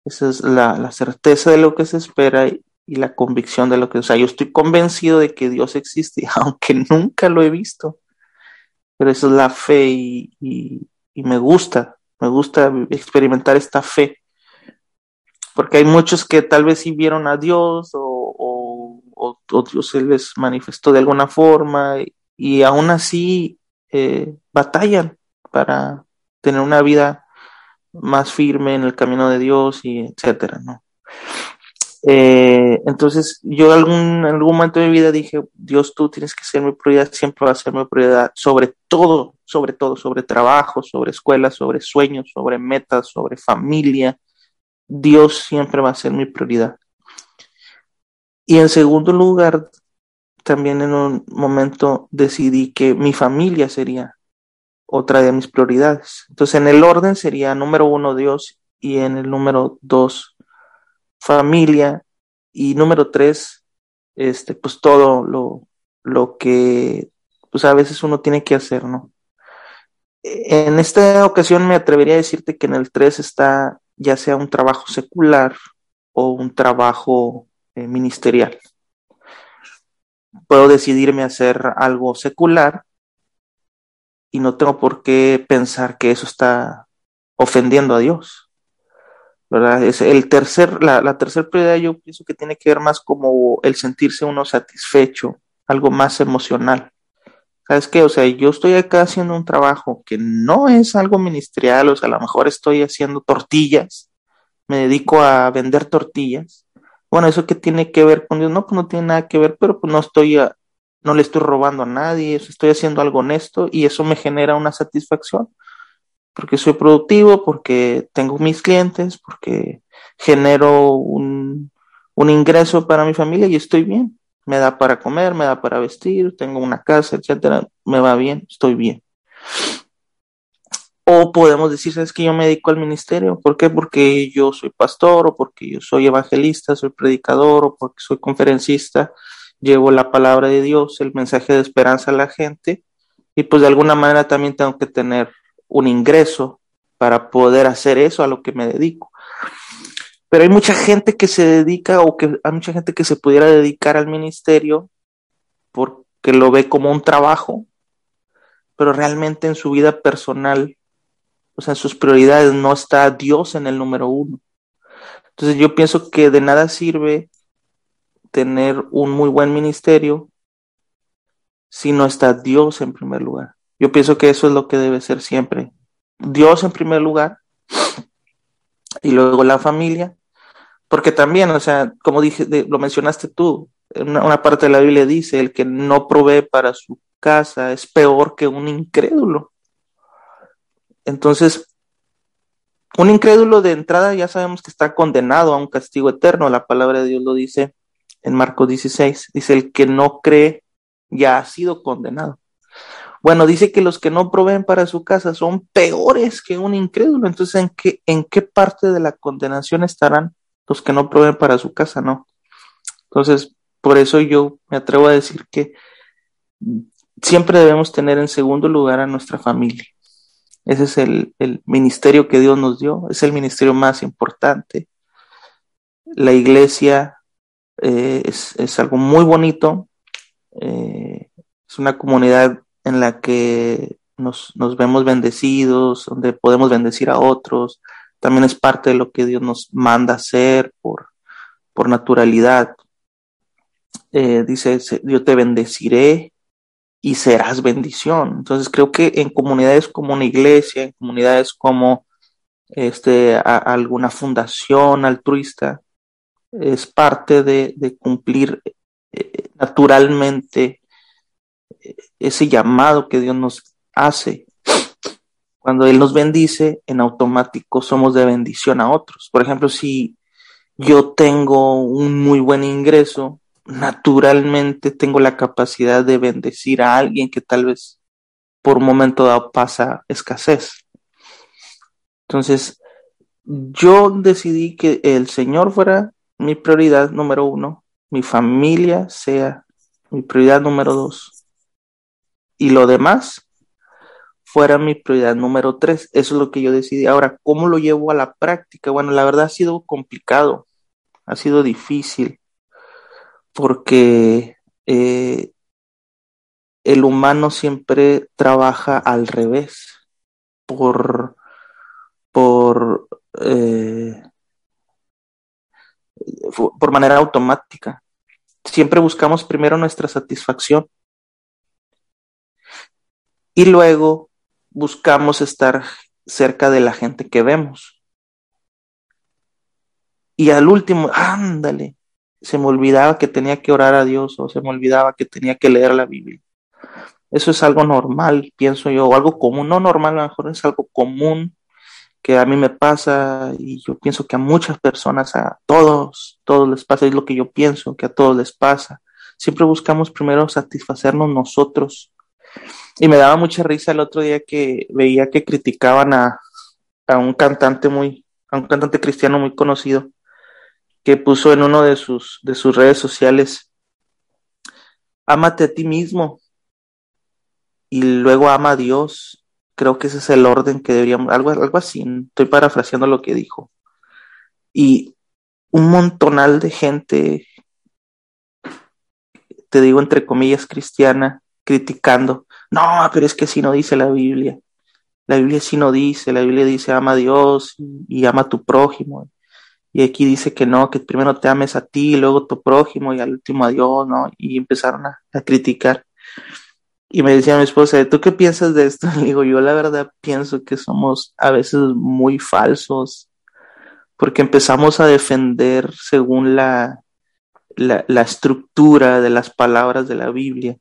Esa es la, la certeza de lo que se espera y, y, la convicción de lo que, o sea, yo estoy convencido de que Dios existe, aunque nunca lo he visto pero eso es la fe y, y, y, me gusta, me gusta experimentar esta fe, porque hay muchos que tal vez sí vieron a Dios o, o, Dios se les manifestó de alguna forma y, aún así eh, batallan para tener una vida más firme en el camino de Dios y etcétera, ¿no? Eh, entonces yo en algún momento de mi vida dije, Dios, tú tienes que ser mi prioridad, siempre va a ser mi prioridad, sobre todo, sobre todo, sobre trabajo, sobre escuela, sobre sueños, sobre metas, sobre familia. Dios siempre va a ser mi prioridad. Y en segundo lugar, también en un momento decidí que mi familia sería otra de mis prioridades. Entonces, en el orden sería número uno Dios y en el número dos familia y número tres, este, pues todo lo, lo que pues a veces uno tiene que hacer, ¿no? En esta ocasión me atrevería a decirte que en el tres está ya sea un trabajo secular o un trabajo eh, ministerial. Puedo decidirme hacer algo secular y no tengo por qué pensar que eso está ofendiendo a Dios. ¿Verdad? Es el tercer, la, la tercera prioridad yo pienso que tiene que ver más como el sentirse uno satisfecho, algo más emocional. ¿Sabes qué? O sea, yo estoy acá haciendo un trabajo que no es algo ministerial, o sea, a lo mejor estoy haciendo tortillas, me dedico a vender tortillas. Bueno, ¿eso qué tiene que ver con Dios? No, pues no tiene nada que ver, pero pues no estoy, no le estoy robando a nadie, estoy haciendo algo honesto y eso me genera una satisfacción porque soy productivo, porque tengo mis clientes, porque genero un, ingreso para mi familia y estoy bien. Me da para comer, me da para vestir, tengo una casa, etcétera, me va bien, estoy bien. O podemos decir, ¿sabes que yo me dedico al ministerio? ¿Por qué? Porque yo soy pastor, o porque yo soy evangelista, soy predicador, o porque soy conferencista, llevo la palabra de Dios, el mensaje de esperanza a la gente, y pues de alguna manera también tengo que tener un ingreso para poder hacer eso a lo que me dedico. Pero hay mucha gente que se dedica o que hay mucha gente que se pudiera dedicar al ministerio porque lo ve como un trabajo, pero realmente en su vida personal, o sea, en sus prioridades no está Dios en el número uno. Entonces yo pienso que de nada sirve tener un muy buen ministerio si no está Dios en primer lugar. Yo pienso que eso es lo que debe ser siempre. Dios en primer lugar y luego la familia, porque también, o sea, como dije, lo mencionaste tú, una, una parte de la Biblia dice, el que no provee para su casa es peor que un incrédulo. Entonces, un incrédulo de entrada ya sabemos que está condenado a un castigo eterno. La palabra de Dios lo dice en Marcos 16. Dice, el que no cree ya ha sido condenado. Bueno, dice que los que no proveen para su casa son peores que un incrédulo. Entonces, ¿en qué, parte de la condenación estarán los que no proveen para su casa? No. Entonces, por eso yo me atrevo a decir que siempre debemos tener en segundo lugar a nuestra familia. Ese es el, ministerio que Dios nos dio, es el ministerio más importante. La iglesia eh, es, algo muy bonito, eh, es una comunidad en la que nos, vemos bendecidos, donde podemos bendecir a otros. También es parte de lo que Dios nos manda hacer por, por naturalidad. Eh, dice, yo te bendeciré y serás bendición. Entonces creo que en comunidades como una iglesia, en comunidades como este, alguna fundación altruista, es parte de, cumplir eh, naturalmente ese llamado que Dios nos hace. Cuando Él nos bendice, en automático somos de bendición a otros. Por ejemplo, si yo tengo un muy buen ingreso, naturalmente tengo la capacidad de bendecir a alguien que tal vez por un momento dado pasa escasez. Entonces, yo decidí que el Señor fuera mi prioridad número uno, mi familia sea mi prioridad número dos, y lo demás fuera mi prioridad número tres. Eso es lo que yo decidí. Ahora, ¿cómo lo llevo a la práctica? Bueno, la verdad ha sido complicado, ha sido difícil, porque eh, el humano siempre trabaja al revés, por, por, eh, por manera automática. Siempre buscamos primero nuestra satisfacción y luego buscamos estar cerca de la gente que vemos. Y al último, ándale, se me olvidaba que tenía que orar a Dios o se me olvidaba que tenía que leer la Biblia. Eso es algo normal, pienso yo, o algo común, no normal, a lo mejor es algo común que a mí me pasa y yo pienso que a muchas personas, a todos, todos les pasa, es lo que yo pienso, que a todos les pasa. Siempre buscamos primero satisfacernos nosotros. Y me daba mucha risa el otro día que veía que criticaban a, a un cantante muy, a un cantante cristiano muy conocido, que puso en uno de sus, de sus redes sociales, ámate a ti mismo y luego ama a Dios Creo que ese es el orden que deberíamos, algo, algo así, estoy parafraseando lo que dijo. Y un montonal de gente, te digo entre comillas, cristiana, criticando. No, pero es que si no dice la Biblia. La Biblia sí no dice, la Biblia dice ama a Dios y, ama a tu prójimo. Y aquí dice que no, que primero te ames a ti, luego a tu prójimo y al último a Dios, ¿no? Y empezaron a, a criticar. Y me decía mi esposa, ¿tú qué piensas de esto? Le digo, yo la verdad pienso que somos a veces muy falsos, porque empezamos a defender según la, la estructura de las palabras de la Biblia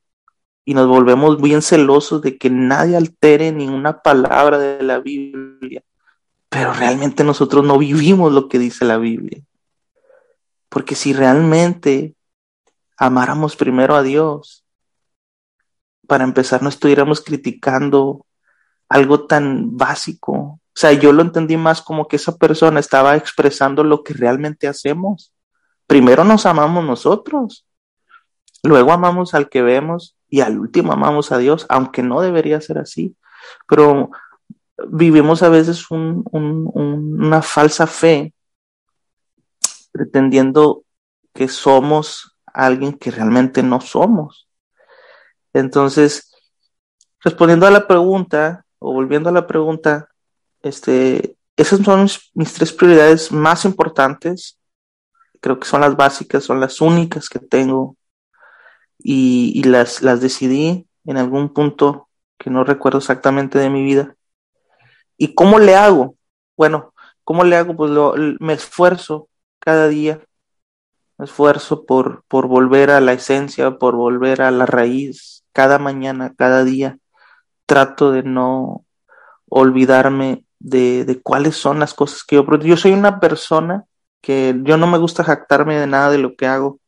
y nos volvemos bien celosos de que nadie altere ni una palabra de la Biblia, pero realmente nosotros no vivimos lo que dice la Biblia. Porque si realmente amáramos primero a Dios, para empezar no estuviéramos criticando algo tan básico. O sea, yo lo entendí más como que esa persona estaba expresando lo que realmente hacemos. Primero nos amamos nosotros, luego amamos al que vemos y al último amamos a Dios, aunque no debería ser así. Pero vivimos a veces una falsa fe pretendiendo que somos alguien que realmente no somos. Entonces, respondiendo a la pregunta, o volviendo a la pregunta, este, esas son mis, tres prioridades más importantes. Creo que son las básicas, son las únicas que tengo. Y, las, las decidí en algún punto que no recuerdo exactamente de mi vida. ¿Y cómo le hago? Bueno, ¿cómo le hago? Pues me esfuerzo cada día, me esfuerzo por, por volver a la esencia, por volver a la raíz, cada mañana, cada día, trato de no olvidarme de, cuáles son las cosas que yo... Yo soy una persona que yo no me gusta jactarme de nada de lo que hago.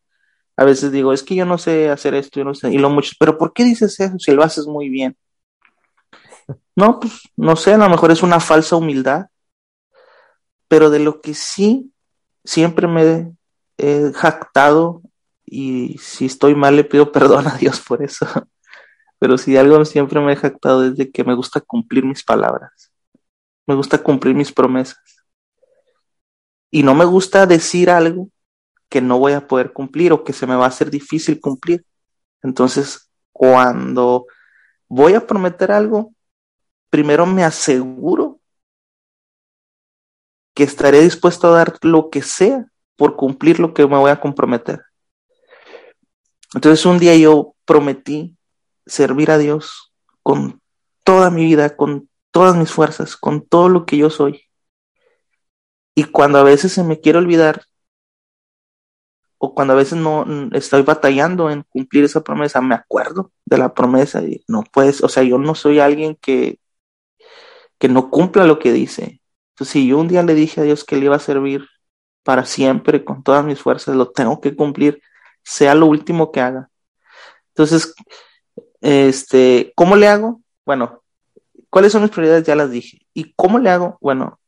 A veces digo, es que yo no sé hacer esto, yo no sé, y lo mucho, pero ¿por qué dices eso si lo haces muy bien? No, pues no sé, a lo mejor es una falsa humildad, pero de lo que sí siempre me he jactado y si estoy mal le pido perdón a Dios por eso. Pero si algo siempre me he jactado desde que me gusta cumplir mis palabras. Me gusta cumplir mis promesas. Y no me gusta decir algo que no voy a poder cumplir o que se me va a hacer difícil cumplir. Entonces, cuando voy a prometer algo, primero me aseguro que estaré dispuesto a dar lo que sea por cumplir lo que me voy a comprometer. Entonces un día yo prometí servir a Dios con toda mi vida, con todas mis fuerzas, con todo lo que yo soy. Y cuando a veces se me quiere olvidar, o cuando a veces no estoy batallando en cumplir esa promesa, me acuerdo de la promesa y no puedes, o sea, yo no soy alguien que, que no cumpla lo que dice. Entonces, si yo un día le dije a Dios que le iba a servir para siempre, con todas mis fuerzas, lo tengo que cumplir sea lo último que haga. Entonces, este, ¿cómo le hago? Bueno, ¿cuáles son mis prioridades? Ya las dije. ¿Y cómo le hago? Bueno,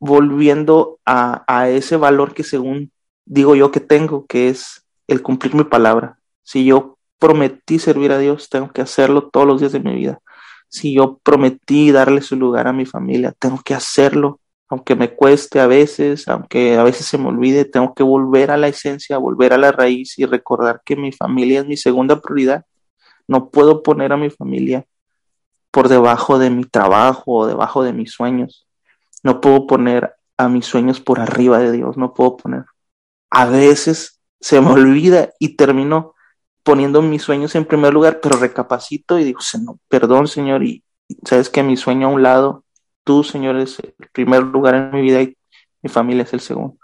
volviendo a, a ese valor que según digo yo que tengo, que es el cumplir mi palabra. Si yo prometí servir a Dios, tengo que hacerlo todos los días de mi vida. Si yo prometí darle su lugar a mi familia, tengo que hacerlo aunque me cueste a veces, aunque a veces se me olvide, tengo que volver a la esencia, volver a la raíz y recordar que mi familia es mi segunda prioridad. No puedo poner a mi familia por debajo de mi trabajo o debajo de mis sueños. No puedo poner a mis sueños por arriba de Dios, no puedo poner. A veces se me olvida y termino poniendo mis sueños en primer lugar, pero recapacito y digo, no, perdón, Señor, y sabes que mi sueño a un lado, tú, Señor, es el primer lugar en mi vida y mi familia es el segundo.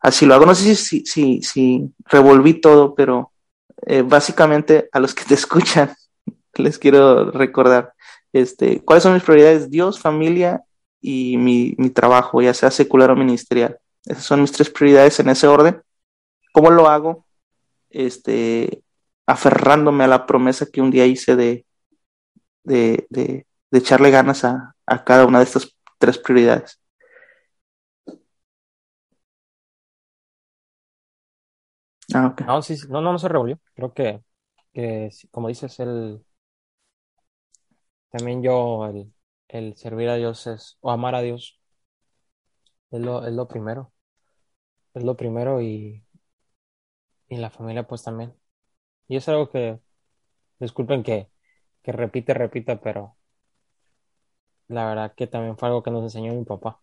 Así lo hago. No sé si, si, si, revolví todo, pero eh, básicamente a los que te escuchan les quiero recordar este, cuáles son mis prioridades, Dios, familia y mi, mi trabajo, ya sea secular o ministerial. Esas son mis tres prioridades en ese orden. ¿Cómo lo hago? Este, aferrándome a la promesa que un día hice de, de, de, echarle ganas a, a cada una de estas tres prioridades. Ah, no, sí, no, no, no se revolvió. Creo que, que como dices, el también yo el, el servir a Dios es, o amar a Dios, es lo, es lo primero. Es lo primero y, y la familia pues también. Y es algo que, disculpen que, que repite, repita, pero la verdad que también fue algo que nos enseñó mi papá.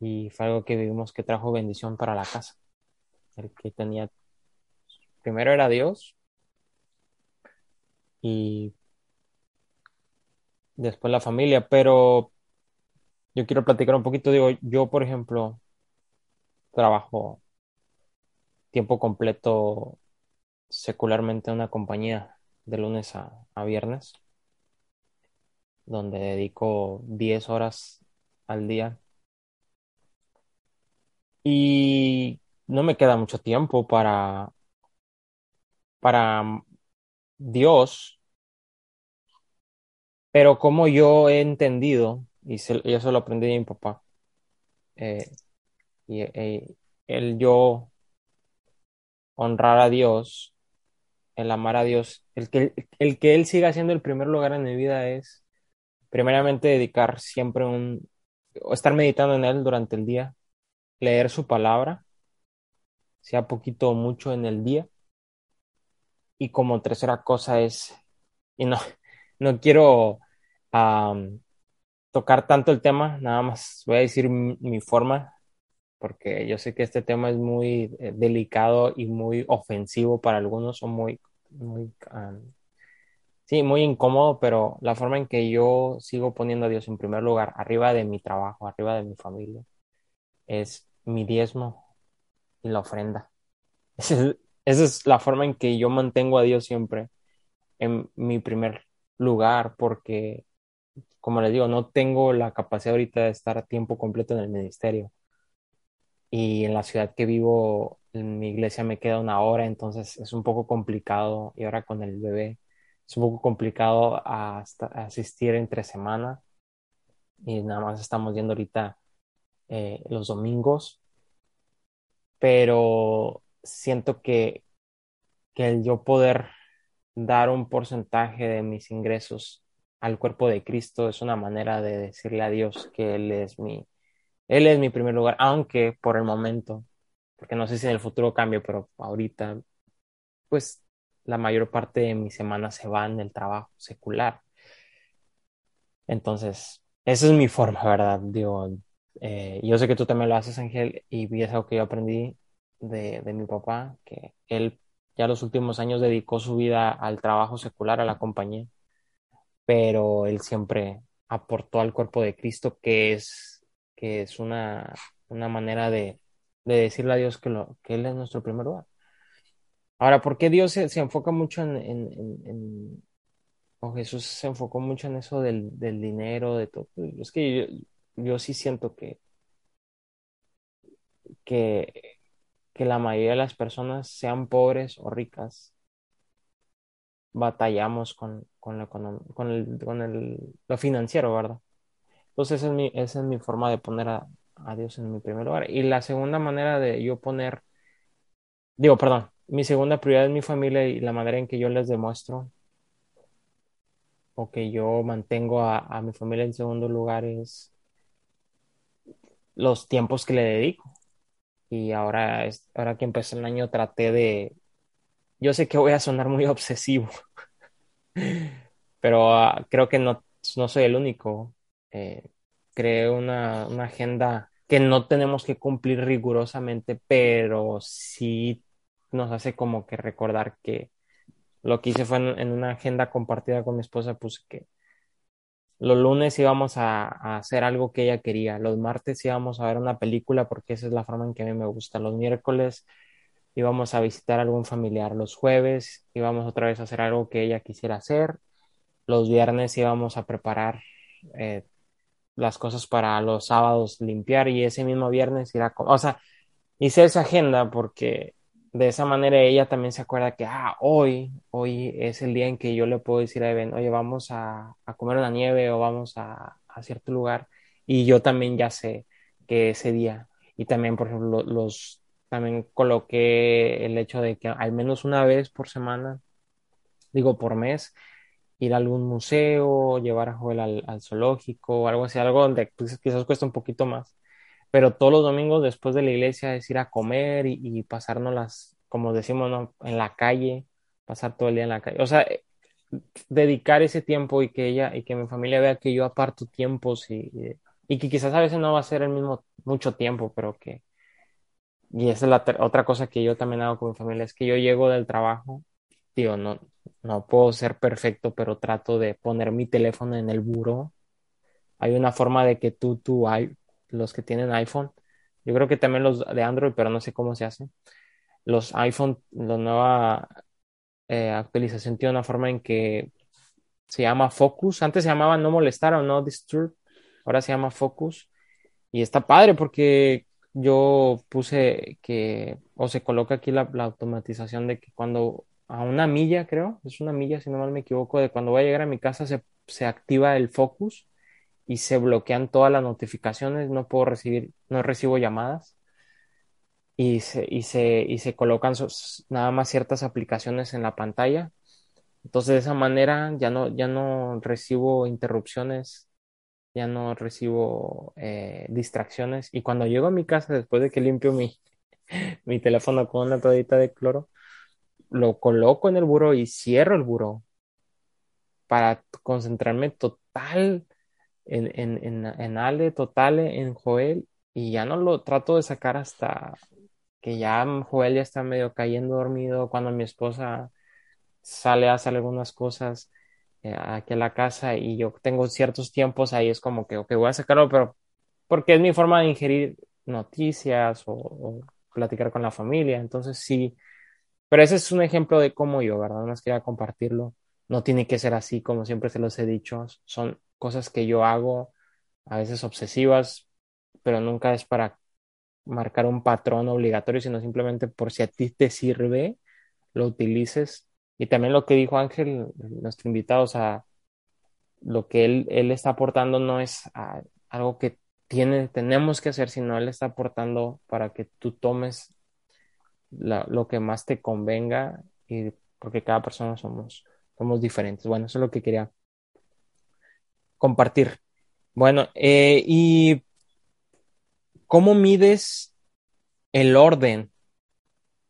Y fue algo que vivimos que trajo bendición para la casa. El que tenía, primero era Dios y después la familia, pero yo quiero platicar un poquito, digo, yo por ejemplo trabajo tiempo completo secularmente en una compañía de lunes a, a viernes, donde dedico 10 horas al día. Y no me queda mucho tiempo para, para Dios, pero como yo he entendido, y eso lo aprendí de mi papá, eh, y eh, el yo honrar a Dios, el amar a Dios, el que, el que Él siga siendo el primer lugar en mi vida es, primeramente, dedicar siempre un, o estar meditando en Él durante el día, leer su palabra, sea poquito o mucho en el día. Y como tercera cosa es, y no, no quiero tocar tanto el tema, nada más voy a decir mi forma porque yo sé que este tema es muy eh, delicado y muy ofensivo para algunos, o muy, muy, sí, muy incómodo, pero la forma en que yo sigo poniendo a Dios en primer lugar, arriba de mi trabajo, arriba de mi familia, es mi diezmo y la ofrenda. Esa es, la forma en que yo mantengo a Dios siempre en mi primer lugar, porque, como les digo, no tengo la capacidad ahorita de estar a tiempo completo en el ministerio. Y en la ciudad que vivo, en mi iglesia me queda una hora, entonces es un poco complicado y ahora con el bebé es un poco complicado hasta asistir entre semana. Y nada más estamos yendo ahorita eh, los domingos, pero siento que, que el yo poder dar un porcentaje de mis ingresos al cuerpo de Cristo es una manera de decirle a Dios que Él es mi, él es mi primer lugar, aunque por el momento, porque no sé si en el futuro cambie, pero ahorita, pues la mayor parte de mi semana se va en el trabajo secular. Entonces, esa es mi forma, ¿verdad? Eh, yo sé que tú también lo haces, Ángel, y es algo que yo aprendí de, de mi papá, que él ya los últimos años dedicó su vida al trabajo secular, a la compañía, pero él siempre aportó al cuerpo de Cristo, que es que es una, una manera de, de, decirle a Dios que, lo, que Él es nuestro primer lugar. Ahora, ¿por qué Dios se, se enfoca mucho en, en, en, o Jesús se enfocó mucho en eso del, del dinero, de todo? Es que yo, yo, sí siento que, que, que la mayoría de las personas, sean pobres o ricas, batallamos con, con, con, el, con el, lo financiero, ¿verdad? Entonces esa es mi, esa es mi forma de poner a, a Dios en mi primer lugar. Y la segunda manera de yo poner, digo, perdón, mi segunda prioridad es mi familia y la manera en que yo les demuestro o que yo mantengo a, a mi familia en segundo lugar es los tiempos que le dedico. Y ahora, es, ahora que empezó el año traté de, yo sé que voy a sonar muy obsesivo, pero uh, creo que no, no soy el único. Eh, creé una, una, agenda que no tenemos que cumplir rigurosamente, pero sí nos hace como que recordar que lo que hice fue en, una agenda compartida con mi esposa, pues que los lunes íbamos a, a, hacer algo que ella quería, los martes íbamos a ver una película porque esa es la forma en que a mí me gusta, los miércoles íbamos a visitar a algún familiar, los jueves íbamos otra vez a hacer algo que ella quisiera hacer, los viernes íbamos a preparar eh, las cosas para los sábados limpiar y ese mismo viernes ir a... O sea, hice esa agenda porque de esa manera ella también se acuerda que, ah, hoy, hoy es el día en que yo le puedo decir a Eben, oye, vamos a, a comer una nieve o vamos a, a, cierto lugar. Y yo también ya sé que ese día, y también, por ejemplo, los, también coloqué el hecho de que al menos una vez por semana, digo por mes, ir a algún museo, llevar a Joel al, al zoológico, algo así, algo donde pues, quizás cuesta un poquito más. Pero todos los domingos después de la iglesia es ir a comer y, y pasárnoslas, como decimos, ¿no? en la calle, pasar todo el día en la calle. O sea, eh, dedicar ese tiempo y que ella y que mi familia vea que yo aparto tiempos y, y, y que quizás a veces no va a ser el mismo mucho tiempo, pero que... Y esa es la otra cosa que yo también hago con mi familia, es que yo llego del trabajo, digo, no, no puedo ser perfecto, pero trato de poner mi teléfono en el buró. Hay una forma de que tú, tú, hay, los que tienen iPhone, yo creo que también los de Android, pero no sé cómo se hace. Los iPhone, la nueva eh, actualización tiene una forma en que se llama Focus. Antes se llamaba no molestar o no disturb, ahora se llama Focus. Y está padre porque yo puse que, o se coloca aquí la, automatización de que cuando a una milla, creo, es una milla, si no mal me equivoco, de cuando voy a llegar a mi casa se, se activa el focus y se bloquean todas las notificaciones, no puedo recibir, no recibo llamadas y se, y se, y se colocan nada más ciertas aplicaciones en la pantalla. Entonces de esa manera ya no, ya no recibo interrupciones, ya no recibo eh, distracciones. Y cuando llego a mi casa después de que limpio mi, mi teléfono con una toallita de cloro, lo coloco en el buró y cierro el buró para concentrarme total en, en, en, en, Ale, total en Joel y ya no lo trato de sacar hasta que ya Joel ya está medio cayendo dormido cuando mi esposa sale a hacer algunas cosas aquí a la casa y yo tengo ciertos tiempos ahí es como que, ok, voy a sacarlo, pero porque es mi forma de ingerir noticias o, o platicar con la familia, entonces sí pero ese es un ejemplo de cómo yo, ¿verdad? Más quería compartirlo. No tiene que ser así, como siempre se los he dicho. Son cosas que yo hago, a veces obsesivas, pero nunca es para marcar un patrón obligatorio, sino simplemente por si a ti te sirve, lo utilices. Y también lo que dijo Ángel, nuestro invitado, o sea, lo que él, él está aportando no es algo que tiene, tenemos que hacer, sino él está aportando para que tú tomes la, lo que más te convenga y porque cada persona somos, somos diferentes. Bueno, eso es lo que quería compartir. Bueno, eh, ¿y cómo mides el orden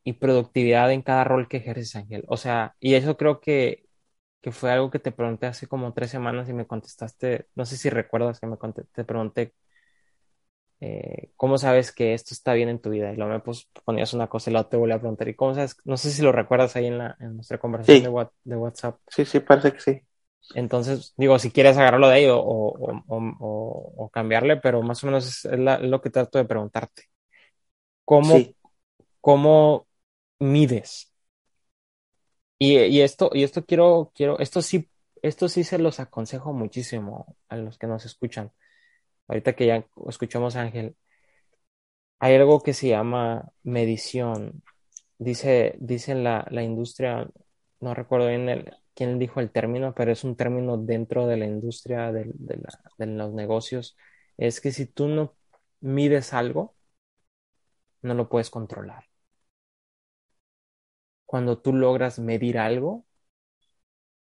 y productividad en cada rol que ejerces, Ángel? O sea, y eso creo que, que fue algo que te pregunté hace como tres semanas y me contestaste, no sé si recuerdas que me te pregunté eh, ¿cómo sabes que esto está bien en tu vida? Y luego me pues, ponías una cosa y luego te volví a preguntar, ¿y cómo sabes? No sé si lo recuerdas ahí en, la, en nuestra conversación Sí, de, de WhatsApp. sí, sí, parece que sí. Entonces, digo, si quieres agarrarlo de ahí o, o, o, o cambiarle, pero más o menos es, la- lo que trato de preguntarte. ¿Cómo, Sí, cómo mides? Y, esto, y esto quiero, quiero, esto sí, esto sí se los aconsejo muchísimo a los que nos escuchan. Ahorita que ya escuchamos a Ángel, Hay algo que se llama medición. Dice, la, la industria, no recuerdo bien quién dijo el término, pero es un término dentro de la industria de, de los negocios. Es que si tú no mides algo, no lo puedes controlar. Cuando tú logras medir algo,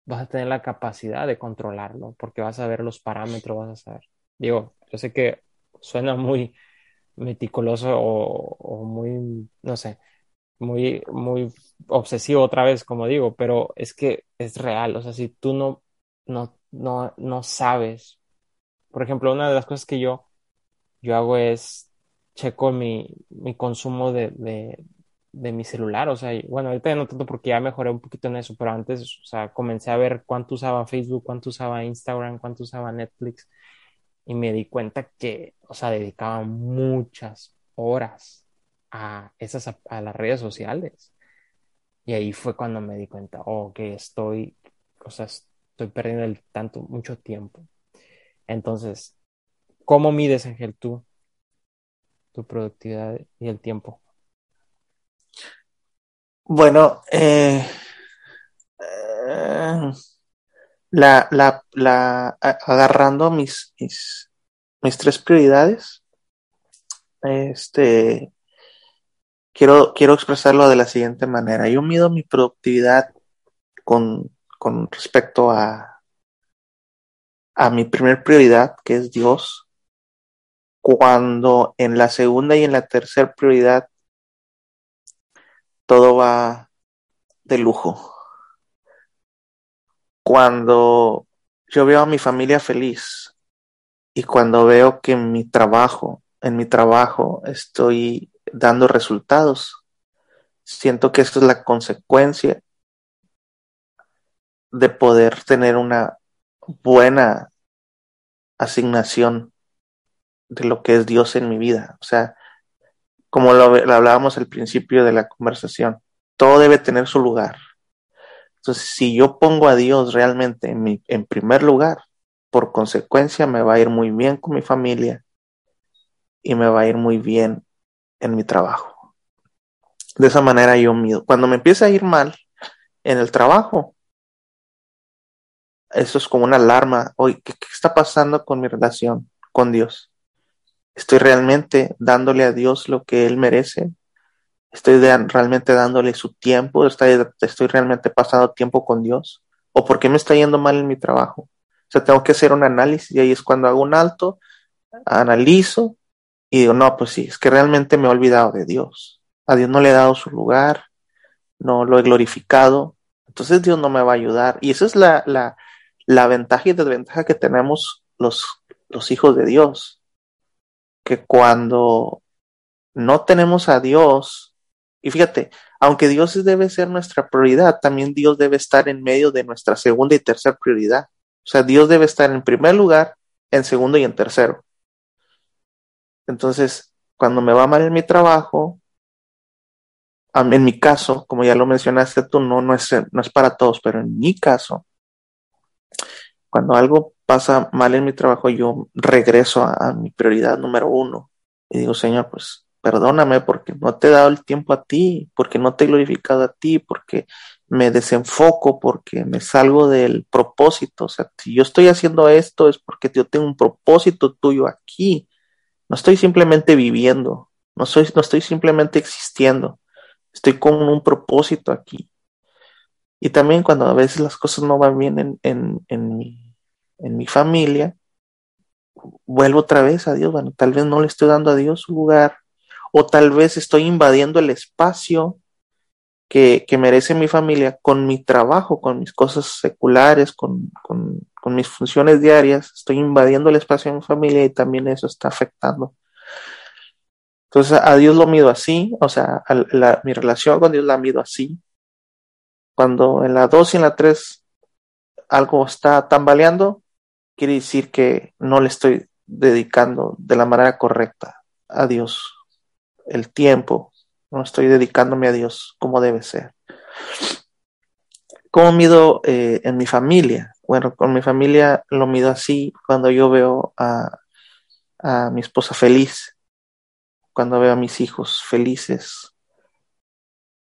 vas a tener la capacidad de controlarlo, porque vas a ver los parámetros, vas a saber. Digo, yo sé que suena muy meticuloso o, o muy, no sé muy, muy obsesivo otra vez, como digo, pero es que es real, o sea, si tú no, no, no, no sabes, por ejemplo, una de las cosas que yo, yo hago es checo mi, mi consumo de, de, de, mi celular. O sea, bueno, ahorita ya no tanto porque ya mejoré un poquito en eso, pero antes, o sea, comencé a ver cuánto usaba Facebook, cuánto usaba Instagram, cuánto usaba Netflix. Y me di cuenta que, o sea, dedicaba muchas horas a esas, a, las redes sociales. Y ahí fue cuando me di cuenta, oh, que estoy, o sea, estoy perdiendo el tanto, mucho tiempo. Entonces, ¿cómo mides, Ángel, tú tu productividad y el tiempo? Bueno, eh, eh, la, la, la, agarrando mis, mis, mis tres prioridades, este, quiero, quiero expresarlo de la siguiente manera. Yo mido mi productividad con, con respecto a, a mi primer prioridad, que es Dios, cuando en la segunda y en la tercera prioridad todo va de lujo. Cuando yo veo a mi familia feliz y cuando veo que en mi trabajo, en mi trabajo estoy dando resultados, siento que esto es la consecuencia de poder tener una buena asignación de lo que es Dios en mi vida. O sea, como lo, hablábamos al principio de la conversación, todo debe tener su lugar. Entonces, si yo pongo a Dios realmente en primer lugar, por consecuencia me va a ir muy bien con mi familia y me va a ir muy bien en mi trabajo. De esa manera yo mido. Cuando me empieza a ir mal en el trabajo, eso es como una alarma. Oye, ¿qué, ¿qué, está pasando con mi relación con Dios? ¿Estoy realmente dándole a Dios lo que Él merece? ¿Estoy realmente dándole su tiempo? ¿Estoy, ¿Estoy realmente pasando tiempo con Dios? ¿O por qué me está yendo mal en mi trabajo? O sea, tengo que hacer un análisis y ahí es cuando hago un alto, analizo y digo, no, pues sí, es que realmente me he olvidado de Dios. A Dios no le he dado su lugar, no lo he glorificado, entonces Dios no me va a ayudar. Y esa es la, la, la ventaja y desventaja que tenemos los, los hijos de Dios que cuando no tenemos a Dios, y fíjate, aunque Dios debe ser nuestra prioridad, también Dios debe estar en medio de nuestra segunda y tercera prioridad. O sea, Dios debe estar en primer lugar, en segundo y en tercero. Entonces, cuando me va mal en mi trabajo, en mi caso, como ya lo mencionaste tú, no, no, es, no es para todos, pero en mi caso, cuando algo pasa mal en mi trabajo, yo regreso a, mi prioridad número uno y digo, Señor, pues perdóname porque no te he dado el tiempo a ti, porque no te he glorificado a ti, porque me desenfoco, porque me salgo del propósito. O sea, si yo estoy haciendo esto es porque yo tengo un propósito tuyo aquí. No estoy simplemente viviendo, no, soy, no estoy simplemente existiendo, estoy con un propósito aquí. Y también cuando a veces las cosas no van bien en, mi en mi familia, vuelvo otra vez a Dios. Bueno, tal vez no le estoy dando a Dios su lugar, o tal vez estoy invadiendo el espacio que, que merece mi familia con mi trabajo, con mis cosas seculares, con, con, mis funciones diarias. Estoy invadiendo el espacio de mi familia y también eso está afectando. Entonces a Dios lo mido así, o sea, mi relación con Dios la mido así. Cuando en la 2 y en la 3 algo está tambaleando, quiere decir que no le estoy dedicando de la manera correcta a Dios el tiempo, no estoy dedicándome a Dios como debe ser. ¿Cómo mido eh, en mi familia? Bueno, con mi familia lo mido así cuando yo veo a, a mi esposa feliz, cuando veo a mis hijos felices.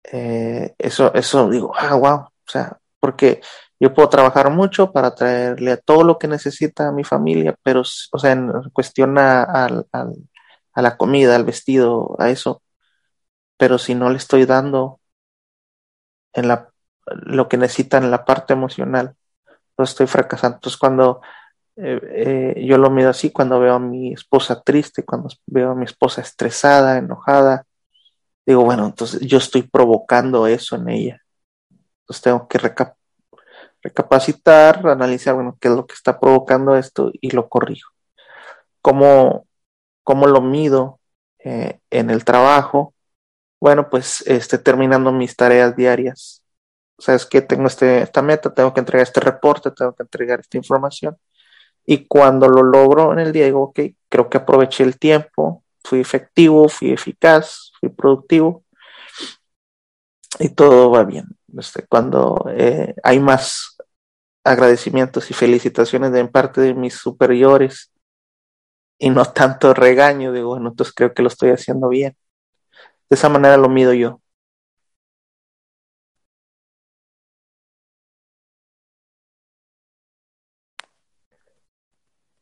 Eh, eso, eso digo, ah, wow, o sea, porque yo puedo trabajar mucho para traerle a todo lo que necesita a mi familia, pero, o sea, en cuestión a, la comida, al vestido, a eso, pero si no le estoy dando lo que necesitan en la parte emocional, pues estoy fracasando. Entonces, cuando eh, eh, yo lo mido así, cuando veo a mi esposa triste, cuando veo a mi esposa estresada, enojada, digo, bueno, entonces yo estoy provocando eso en ella. Tengo que recap recapacitar, analizar, bueno, qué es lo que está provocando esto y lo corrijo. ¿Cómo, cómo lo mido eh, en el trabajo, bueno, pues este, terminando mis tareas diarias. Sabes que tengo este, esta meta, tengo que entregar este reporte, tengo que entregar esta información. Y cuando lo logro en el día, digo, ok, creo que aproveché el tiempo, fui efectivo, fui eficaz, fui productivo y todo va bien. Cuando eh, hay más agradecimientos y felicitaciones de parte de mis superiores y no tanto regaño, digo, bueno, entonces creo que lo estoy haciendo bien. De esa manera lo mido yo.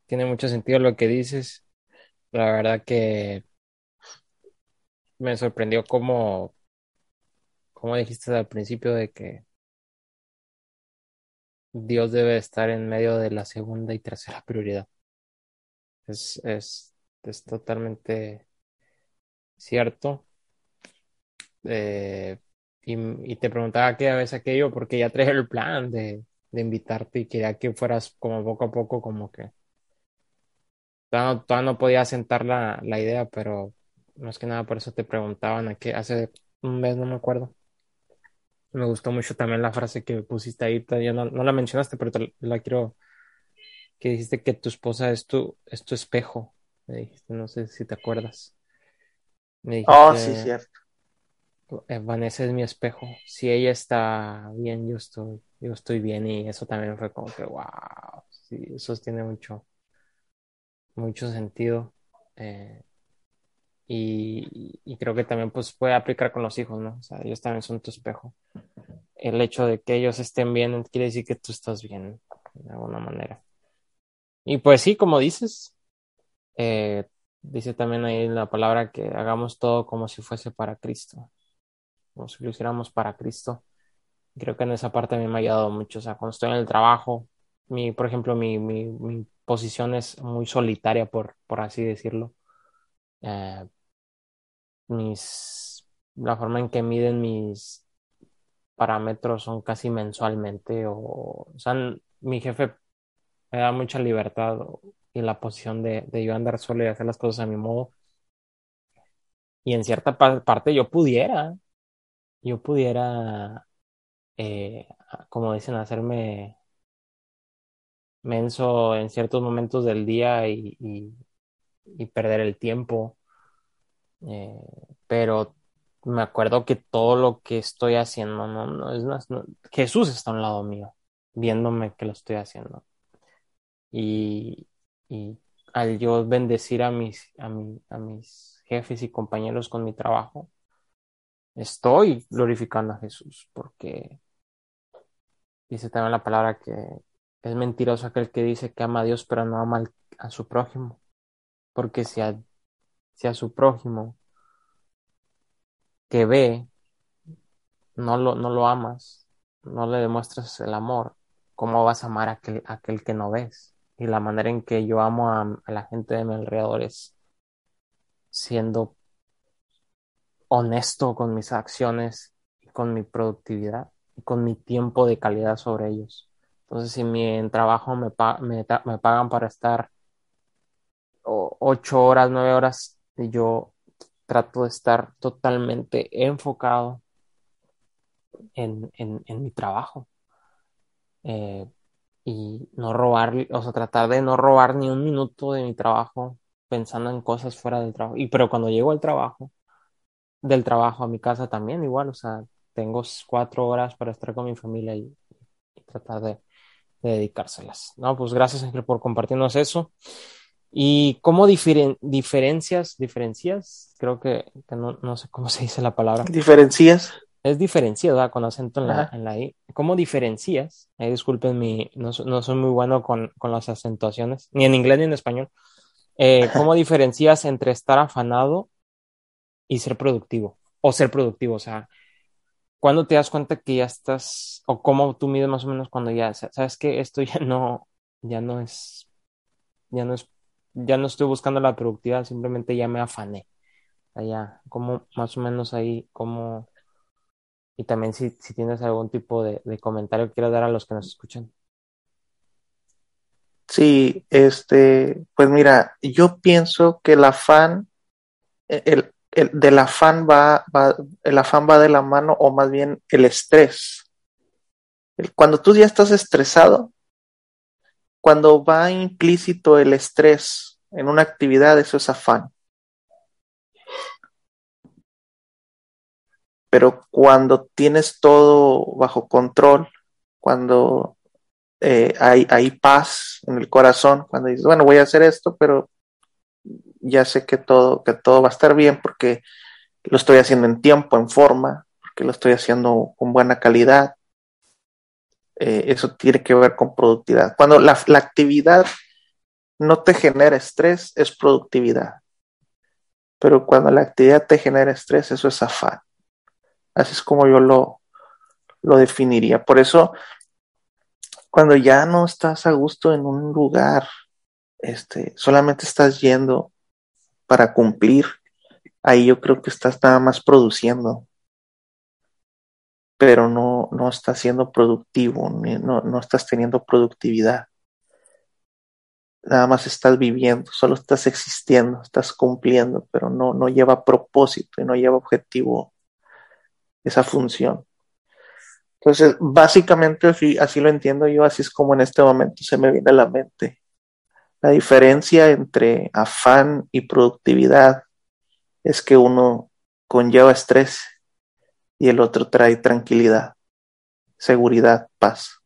Tiene mucho sentido lo que dices. La verdad que me sorprendió cómo, cómo dijiste al principio de que Dios debe estar en medio de la segunda y tercera prioridad. Es, es, es totalmente cierto. Eh, y, te preguntaba qué vez aquello porque ya traje el plan de, de, invitarte y quería que fueras como poco a poco como que todavía no, no podía sentar la, la, idea, pero más que nada por eso te preguntaban hace un mes, no me acuerdo. Me gustó mucho también la frase que pusiste ahí, ya no, no la mencionaste, pero te la quiero, que dijiste que tu esposa es tu, es tu espejo, me dijiste, no sé si te acuerdas. Me dijiste, oh, sí, cierto. Vanessa es mi espejo. Si ella está bien, yo estoy, yo estoy bien y eso también fue como que, wow, sí, eso tiene mucho, mucho sentido. Eh, y, y, creo que también pues puede aplicar con los hijos, ¿no? O sea, ellos también son tu espejo. El hecho de que ellos estén bien quiere decir que tú estás bien, de alguna manera. Y pues sí, como dices, eh, dice también ahí la palabra que hagamos todo como si fuese para Cristo, como si lo hiciéramos para Cristo. Creo que en esa parte a mí me ha ayudado mucho. O sea, cuando estoy en el trabajo, mi, por ejemplo, mi, mi, mi posición es muy solitaria, por, por así decirlo. Eh, mis, la forma en que miden mis parámetros son casi mensualmente o, o sea, mi jefe me da mucha libertad y la posición de, de yo andar solo y hacer las cosas a mi modo. Y en cierta parte yo pudiera, yo pudiera, eh, como dicen, hacerme menso en ciertos momentos del día y, y, y perder el tiempo eh, pero me acuerdo que todo lo que estoy haciendo, no, no, es más, no, Jesús está a un lado mío, viéndome que lo estoy haciendo. Y, y al yo bendecir a mis, a, mi, a mis jefes y compañeros con mi trabajo, estoy glorificando a Jesús, porque dice también la palabra que es mentiroso aquel que dice que ama a Dios, pero no ama a su prójimo, porque si a si a su prójimo que ve no lo, no lo amas, no le demuestras el amor, ¿cómo vas a amar a aquel, a aquel que no ves? Y la manera en que yo amo a, la gente de mi alrededor es siendo honesto con mis acciones y con mi productividad y con mi tiempo de calidad sobre ellos. Entonces, si mi trabajo me, me, me pagan para estar ocho horas, nueve horas yo trato de estar totalmente enfocado en, en, mi trabajo. Eh, y no robar, o sea, tratar de no robar ni un minuto de mi trabajo pensando en cosas fuera del trabajo. Y pero cuando llego al trabajo, del trabajo a mi casa también igual, o sea, tengo cuatro horas para estar con mi familia y, tratar de, de, dedicárselas. No, pues gracias por compartirnos eso. ¿Y cómo diferen, diferencias, diferencias? Creo que, que no, no, sé cómo se dice la palabra. ¿Diferencias? Es diferenciada con acento en la, en la I. ¿Cómo diferencias? Eh, disculpen, mi, no, no, soy muy bueno con, con, las acentuaciones, ni en inglés ni en español. Eh, ¿Cómo diferencias entre estar afanado y ser productivo? O ser productivo, o sea, ¿cuándo te das cuenta que ya estás, o cómo tú mides más o menos cuando ya, sabes que esto ya no, ya no es, ya no es ya no estoy buscando la productividad, simplemente ya me afané. Allá, como más o menos ahí, como... Y también si, si tienes algún tipo de, comentario que quieras dar a los que nos escuchan. Sí, este, pues mira, yo pienso que el afán el, el, del afán va, va, el afán va de la mano, o más bien el estrés. Cuando tú ya estás estresado, cuando va implícito el estrés en una actividad, eso es afán. Pero cuando tienes todo bajo control, cuando eh, hay, hay paz en el corazón, cuando dices, bueno, voy a hacer esto, pero ya sé que todo, que todo va a estar bien porque lo estoy haciendo en tiempo, en forma, porque lo estoy haciendo con buena calidad. Eh, eso tiene que ver con productividad. Cuando la, la actividad no te genera estrés, es productividad. Pero cuando la actividad te genera estrés, eso es afán. Así es como yo lo, lo definiría. Por eso, cuando ya no estás a gusto en un lugar, este, solamente estás yendo para cumplir, ahí yo creo que estás nada más produciendo, pero no, no estás siendo productivo, no, no estás teniendo productividad. Nada más estás viviendo, solo estás existiendo, estás cumpliendo, pero no, no lleva propósito y no lleva objetivo esa función. Entonces, básicamente así, así lo entiendo yo, así es como en este momento se me viene a la mente la diferencia entre afán y productividad es que uno conlleva estrés y el otro trae tranquilidad, seguridad, paz.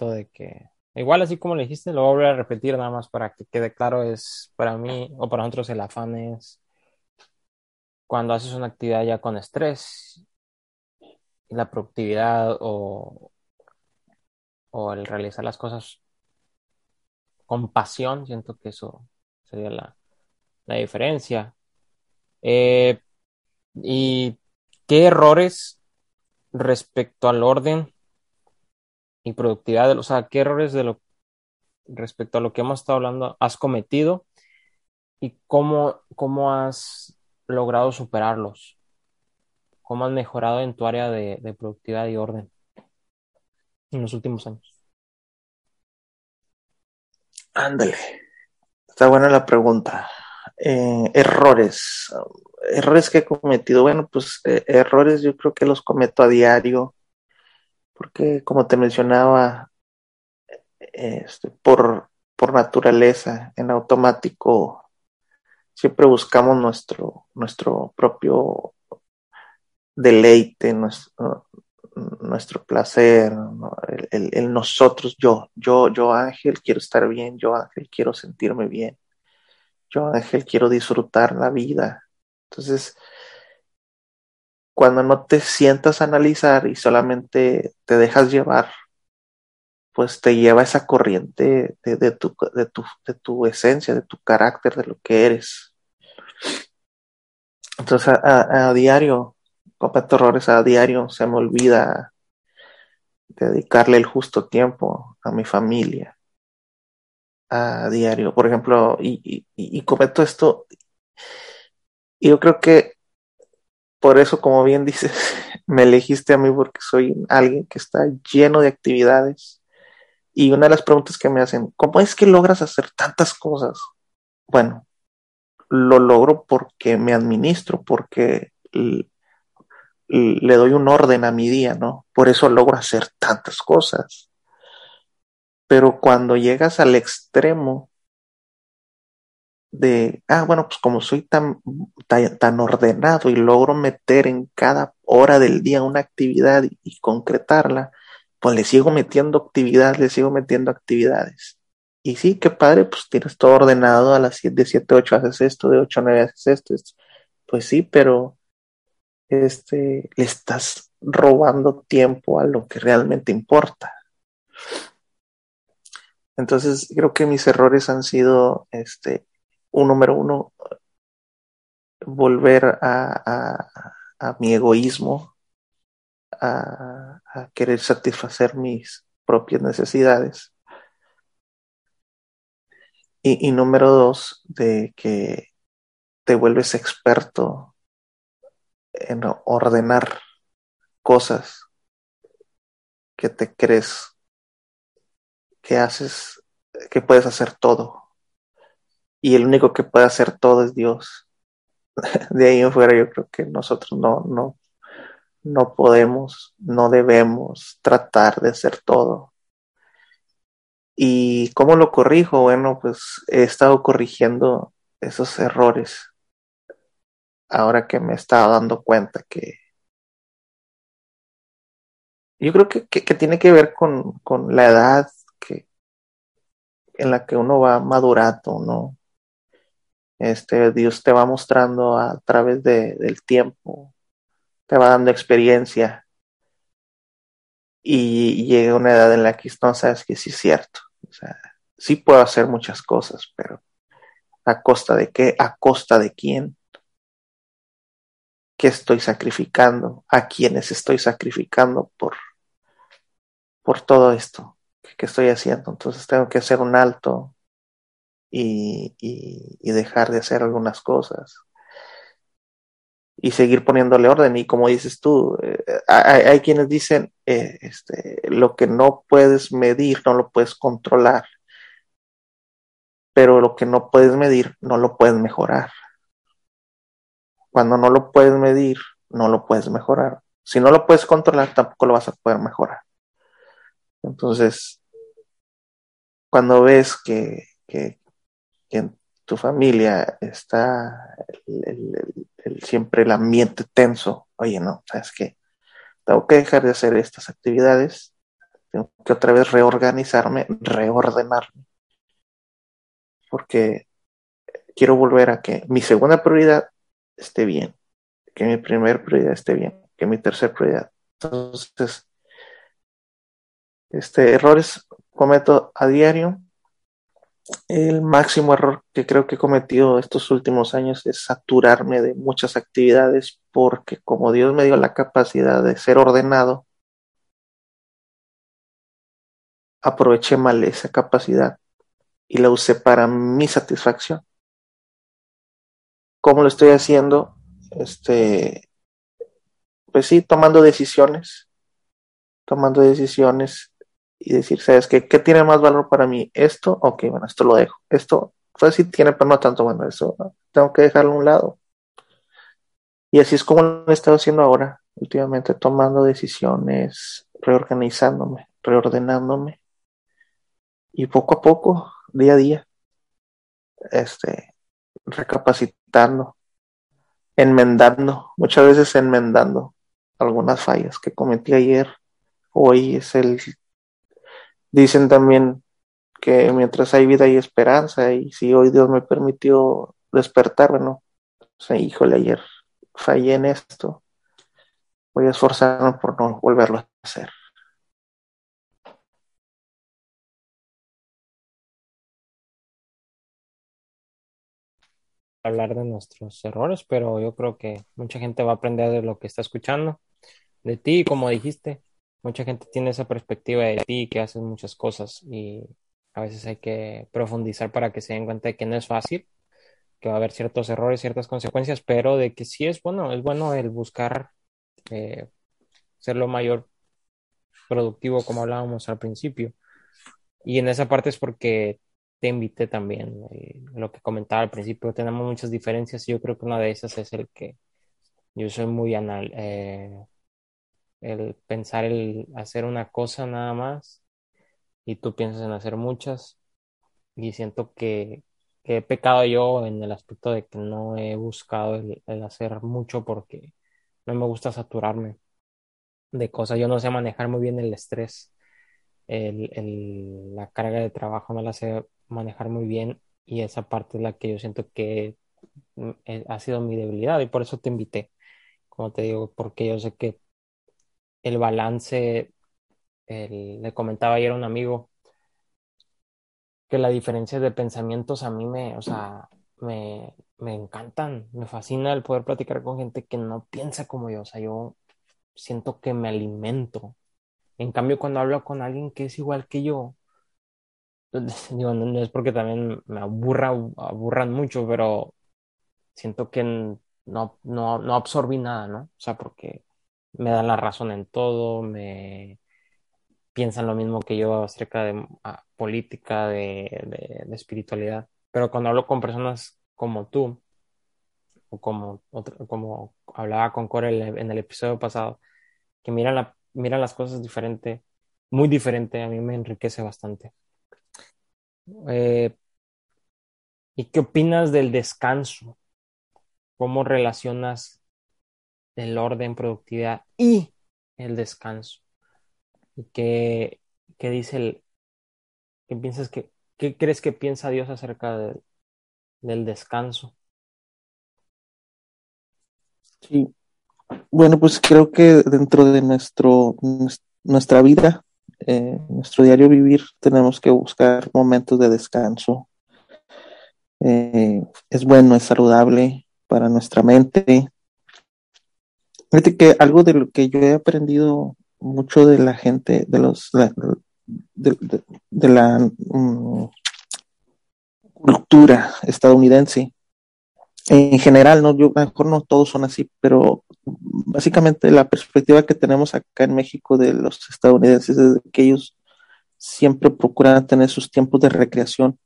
de que igual así como le dijiste, lo voy a repetir nada más para que quede claro, es para mí o para nosotros el afán es cuando haces una actividad ya con estrés la productividad o, o el realizar las cosas con pasión, siento que eso sería la, la diferencia. Eh, ¿Y qué errores respecto al orden y productividad, o sea, qué errores de lo respecto a lo que hemos estado hablando has cometido y cómo, cómo has logrado superarlos? ¿Cómo has mejorado en tu área de, productividad y orden en los últimos años? Ándale. Está buena la pregunta. Eh, errores. Errores que he cometido. Bueno, pues eh, errores yo creo que los cometo a diario. Porque como te mencionaba, este, por, por naturaleza, en automático, siempre buscamos nuestro, nuestro propio deleite, nuestro, nuestro placer, el, nosotros, yo, yo, yo Ángel quiero estar bien, yo Ángel quiero sentirme bien, yo Ángel quiero disfrutar la vida. Entonces, cuando no te sientas a analizar y solamente te dejas llevar, pues te lleva esa corriente de, tu, de, tu, de tu esencia, de tu carácter, de lo que eres. Entonces, a diario cometo errores a diario, se me olvida dedicarle el justo tiempo a mi familia a diario, por ejemplo, y, cometo esto, y yo creo que por eso, como bien dices, me elegiste a mí porque soy alguien que está lleno de actividades. Y una de las preguntas que me hacen, ¿cómo es que logras hacer tantas cosas? Bueno, lo logro porque me administro, porque le doy un orden a mi día, ¿no? Por eso logro hacer tantas cosas. Pero cuando llegas al extremo de, ah, bueno, pues como soy tan, tan, ordenado y logro meter en cada hora del día una actividad y, concretarla, pues le sigo metiendo actividades, le sigo metiendo actividades. Y sí, qué padre, pues tienes todo ordenado a las 7, de 7 8 haces esto, de 8 a 9 haces esto, esto. Pues sí, pero este, le estás robando tiempo a lo que realmente importa. Entonces, creo que mis errores han sido, este, un número uno, volver a, a, mi egoísmo, a, a, querer satisfacer mis propias necesidades. Y, y número dos, de que te vuelves experto en ordenar cosas que te crees que haces, que puedes hacer todo. Y el único que puede hacer todo es Dios. De ahí en fuera yo creo que nosotros no, no, no podemos, no debemos tratar de hacer todo. ¿Y cómo lo corrijo? Bueno, pues he estado corrigiendo esos errores. Ahora que me he estado dando cuenta que yo creo que, que, tiene que ver con, con, la edad que, en la que uno va madurando, ¿no? Este, Dios te va mostrando a través de, del tiempo, te va dando experiencia y llega una edad en la que no sabes que sí es cierto. O sea, sí puedo hacer muchas cosas, pero ¿a costa de qué? ¿A costa de quién? ¿Qué estoy sacrificando? ¿A quiénes estoy sacrificando por, por todo esto que estoy haciendo? Entonces tengo que hacer un alto y, y, dejar de hacer algunas cosas y seguir poniéndole orden. Y como dices tú, eh, hay, hay, quienes dicen, eh, este, lo que no puedes medir, no lo puedes controlar, pero lo que no puedes medir, no lo puedes mejorar. Cuando no lo puedes medir, no lo puedes mejorar. Si no lo puedes controlar, tampoco lo vas a poder mejorar. Entonces, cuando ves que, que, que en tu familia está siempre el ambiente tenso, oye, no, ¿sabes qué? Tengo que dejar de hacer estas actividades, tengo que otra vez reorganizarme, reordenarme, porque quiero volver a que mi segunda prioridad esté bien, que mi primera prioridad esté bien, que mi tercera prioridad. Entonces, este, errores cometo a diario, el máximo error que creo que he cometido estos últimos años es saturarme de muchas actividades porque como Dios me dio la capacidad de ser ordenado, aproveché mal esa capacidad y la usé para mi satisfacción. ¿Cómo lo estoy haciendo? Este, pues sí, tomando decisiones, tomando decisiones y decir, ¿sabes qué? ¿Qué tiene más valor para mí? ¿Esto? Ok, bueno, esto lo dejo. Esto, pues sí tiene, pero no tanto, bueno, eso tengo que dejarlo a un lado. Y así es como lo he estado haciendo ahora, últimamente, tomando decisiones, reorganizándome, reordenándome. Y poco a poco, día a día, este, recapacitando, enmendando, muchas veces enmendando algunas fallas que cometí ayer. Hoy es el Dicen también que mientras hay vida hay esperanza y si hoy Dios me permitió despertar, bueno, o híjole, ayer fallé en esto, voy a esforzarme por no volverlo a hacer. Hablar de nuestros errores, pero yo creo que mucha gente va a aprender de lo que está escuchando, de ti, como dijiste, mucha gente tiene esa perspectiva de ti, que haces muchas cosas y a veces hay que profundizar para que se den cuenta de que no es fácil, que va a haber ciertos errores, ciertas consecuencias, pero de que sí es bueno, es bueno el buscar eh, ser lo mayor productivo como hablábamos al principio. Y en esa parte es porque te invité también, eh, lo que comentaba al principio, tenemos muchas diferencias y yo creo que una de esas es el que yo soy muy anal, eh, el pensar el hacer una cosa nada más y tú piensas en hacer muchas y siento que, he pecado yo en el aspecto de que no he buscado el, hacer mucho porque no me gusta saturarme de cosas. Yo no sé manejar muy bien el estrés, el, la carga de trabajo no la sé manejar muy bien y esa parte es la que yo siento que mm, eh, ha sido mi debilidad y por eso te invité, como te digo, porque yo sé que el balance, le comentaba ayer a un amigo que la diferencia de pensamientos a mí me, o sea, me, me encantan, me fascina el poder platicar con gente que no piensa como yo, o sea, yo siento que me alimento. En cambio, cuando hablo con alguien que es igual que yo, digo, no, es porque también me aburra, aburran mucho, pero siento que no, no, no absorbí nada, ¿no? O sea, porque me dan la razón en todo, me piensan lo mismo que yo acerca de ah, política, de, de, espiritualidad. Pero cuando hablo con personas como tú, o como, como hablaba con Corey en el episodio pasado, que miran, la, miran las cosas diferente, muy diferente, a mí me enriquece bastante. Eh, ¿Y qué opinas del descanso? ¿Cómo relacionas el orden, productividad y el descanso? ¿Y qué, qué dice el... ¿Qué piensas que... ¿Qué crees que piensa Dios acerca del descanso? Sí. Bueno, pues creo que dentro de nuestro, nuestra vida, nuestro diario vivir, tenemos que buscar momentos de descanso. Eh, es bueno, es saludable para nuestra mente. Fíjate que algo de lo que yo he aprendido mucho de la gente, de los de, la mm, cultura estadounidense, en general, no, yo mejor no todos son así, pero básicamente la perspectiva que tenemos acá en México de los estadounidenses es que ellos siempre procuran tener sus tiempos de recreación,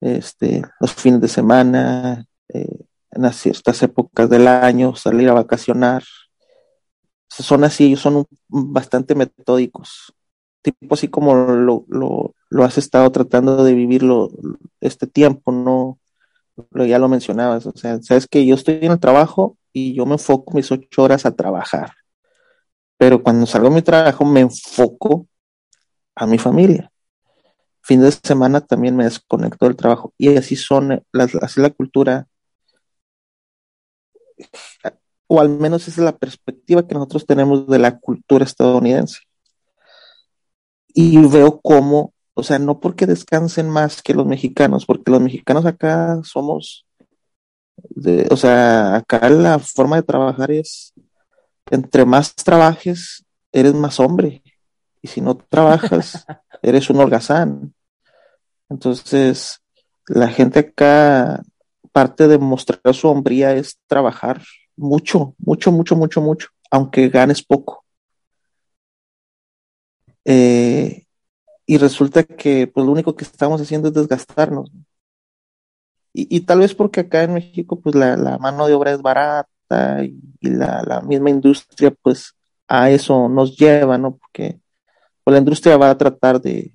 este, los fines de semana, eh, en ciertas épocas del año, salir a vacacionar. Son así, ellos son bastante metódicos, tipo así como lo, lo, lo has estado tratando de vivirlo este tiempo, no ya lo mencionabas, o sea, sabes que yo estoy en el trabajo y yo me enfoco mis ocho horas a trabajar, pero cuando salgo de mi trabajo me enfoco a mi familia. Fin de semana también me desconecto del trabajo y así son, las, así la cultura, o al menos esa es la perspectiva que nosotros tenemos de la cultura estadounidense. Y veo cómo o sea, no porque descansen más que los mexicanos, porque los mexicanos acá somos, de, o sea, acá la forma de trabajar es, entre más trabajes, eres más hombre. Y si no trabajas, eres un holgazán. Entonces, la gente acá, parte de mostrar su hombría es trabajar mucho, mucho, mucho, mucho, mucho, aunque ganes poco. Eh, y resulta que pues lo único que estamos haciendo es desgastarnos. Y, tal vez porque acá en México pues la, mano de obra es barata y, la, misma industria pues a eso nos lleva, ¿no? Porque pues, la industria va a tratar de,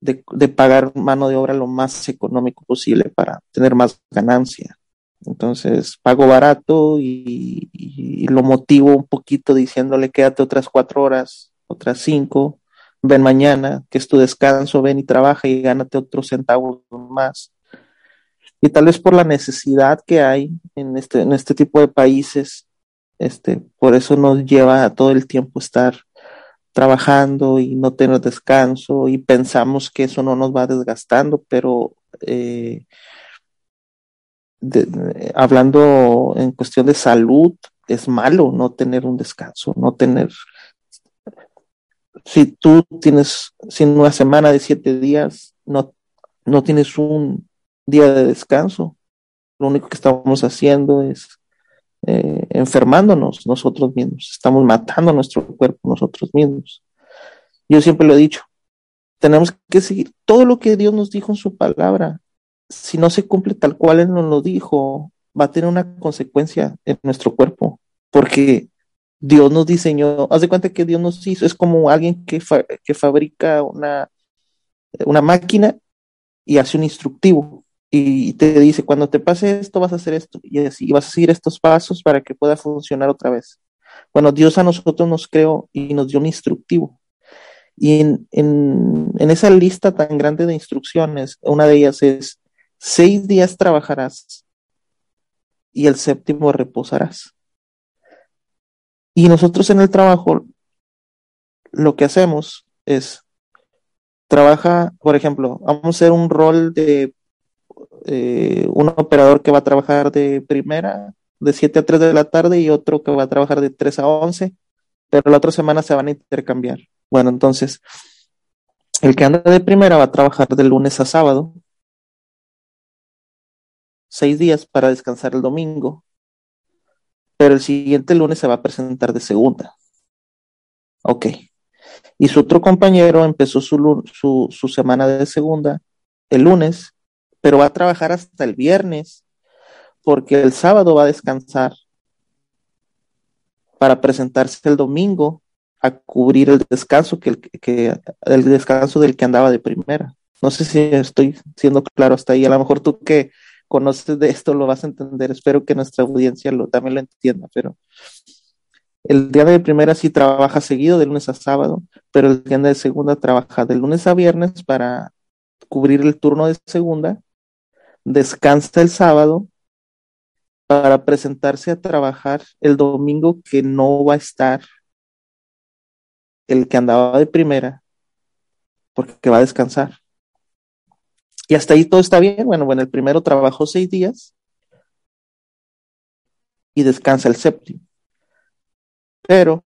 de, pagar mano de obra lo más económico posible para tener más ganancia. Entonces pago barato y, y lo motivo un poquito diciéndole quédate otras cuatro horas, otras cinco, ven mañana, que es tu descanso, ven y trabaja y gánate otros centavos más. Y tal vez por la necesidad que hay en este, en este tipo de países, este, por eso nos lleva todo el tiempo estar trabajando y no tener descanso y pensamos que eso no nos va desgastando, pero eh, hablando en cuestión de salud, es malo no tener un descanso, no tener si tú tienes, sin una semana de siete días, no, no tienes un día de descanso, lo único que estamos haciendo es eh, enfermándonos nosotros mismos, estamos matando nuestro cuerpo nosotros mismos. Yo siempre lo he dicho, tenemos que seguir todo lo que Dios nos dijo en su palabra. Si no se cumple tal cual Él nos lo dijo, va a tener una consecuencia en nuestro cuerpo, porque Dios nos diseñó, haz de cuenta que Dios nos hizo, es como alguien que, que fabrica una, una máquina y hace un instructivo y te dice, cuando te pase esto vas a hacer esto y así vas a seguir estos pasos para que pueda funcionar otra vez. Bueno, Dios a nosotros nos creó y nos dio un instructivo. Y en, en, en esa lista tan grande de instrucciones, una de ellas es, seis días trabajarás y el séptimo reposarás. Y nosotros en el trabajo lo que hacemos es trabaja, por ejemplo, vamos a hacer un rol de eh, un operador que va a trabajar de primera, de 7 a 3 de la tarde, y otro que va a trabajar de 3 a 11, pero la otra semana se van a intercambiar. Bueno, entonces, el que anda de primera va a trabajar de lunes a sábado, seis días para descansar el domingo, pero el siguiente lunes se va a presentar de segunda. Ok, Y su otro compañero empezó su, su, su semana de segunda el lunes, pero va a trabajar hasta el viernes, porque el sábado va a descansar para presentarse el domingo a cubrir el descanso que, que, el descanso del que andaba de primera. No sé si estoy siendo claro hasta ahí. A lo mejor tú que conoces de esto lo vas a entender. Espero que nuestra audiencia lo, también lo entienda, pero el día de primera sí trabaja seguido de lunes a sábado, pero el día de segunda trabaja de lunes a viernes para cubrir el turno de segunda, descansa el sábado para presentarse a trabajar el domingo que no va a estar el que andaba de primera, porque va a descansar. Y hasta ahí todo está bien. Bueno, bueno, el primero trabajó seis días y descansa el séptimo. Pero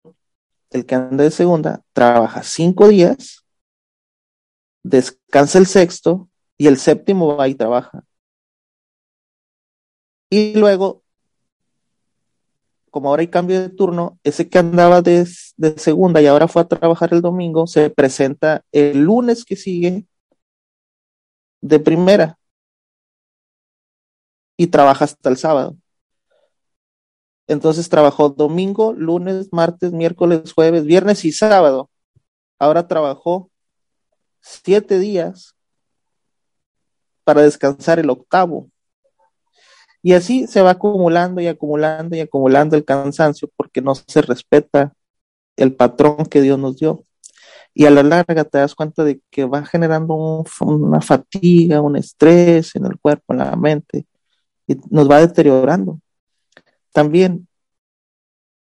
el que anda de segunda trabaja cinco días, descansa el sexto y el séptimo va y trabaja. Y luego, como ahora hay cambio de turno, ese que andaba de, de segunda y ahora fue a trabajar el domingo, se presenta el lunes que sigue de primera y trabaja hasta el sábado. Entonces trabajó domingo, lunes, martes, miércoles, jueves, viernes y sábado. Ahora trabajó siete días para descansar el octavo. Y así se va acumulando y acumulando y acumulando el cansancio porque no se respeta el patrón que Dios nos dio y a la larga te das cuenta de que va generando una fatiga, un estrés en el cuerpo, en la mente, y nos va deteriorando. También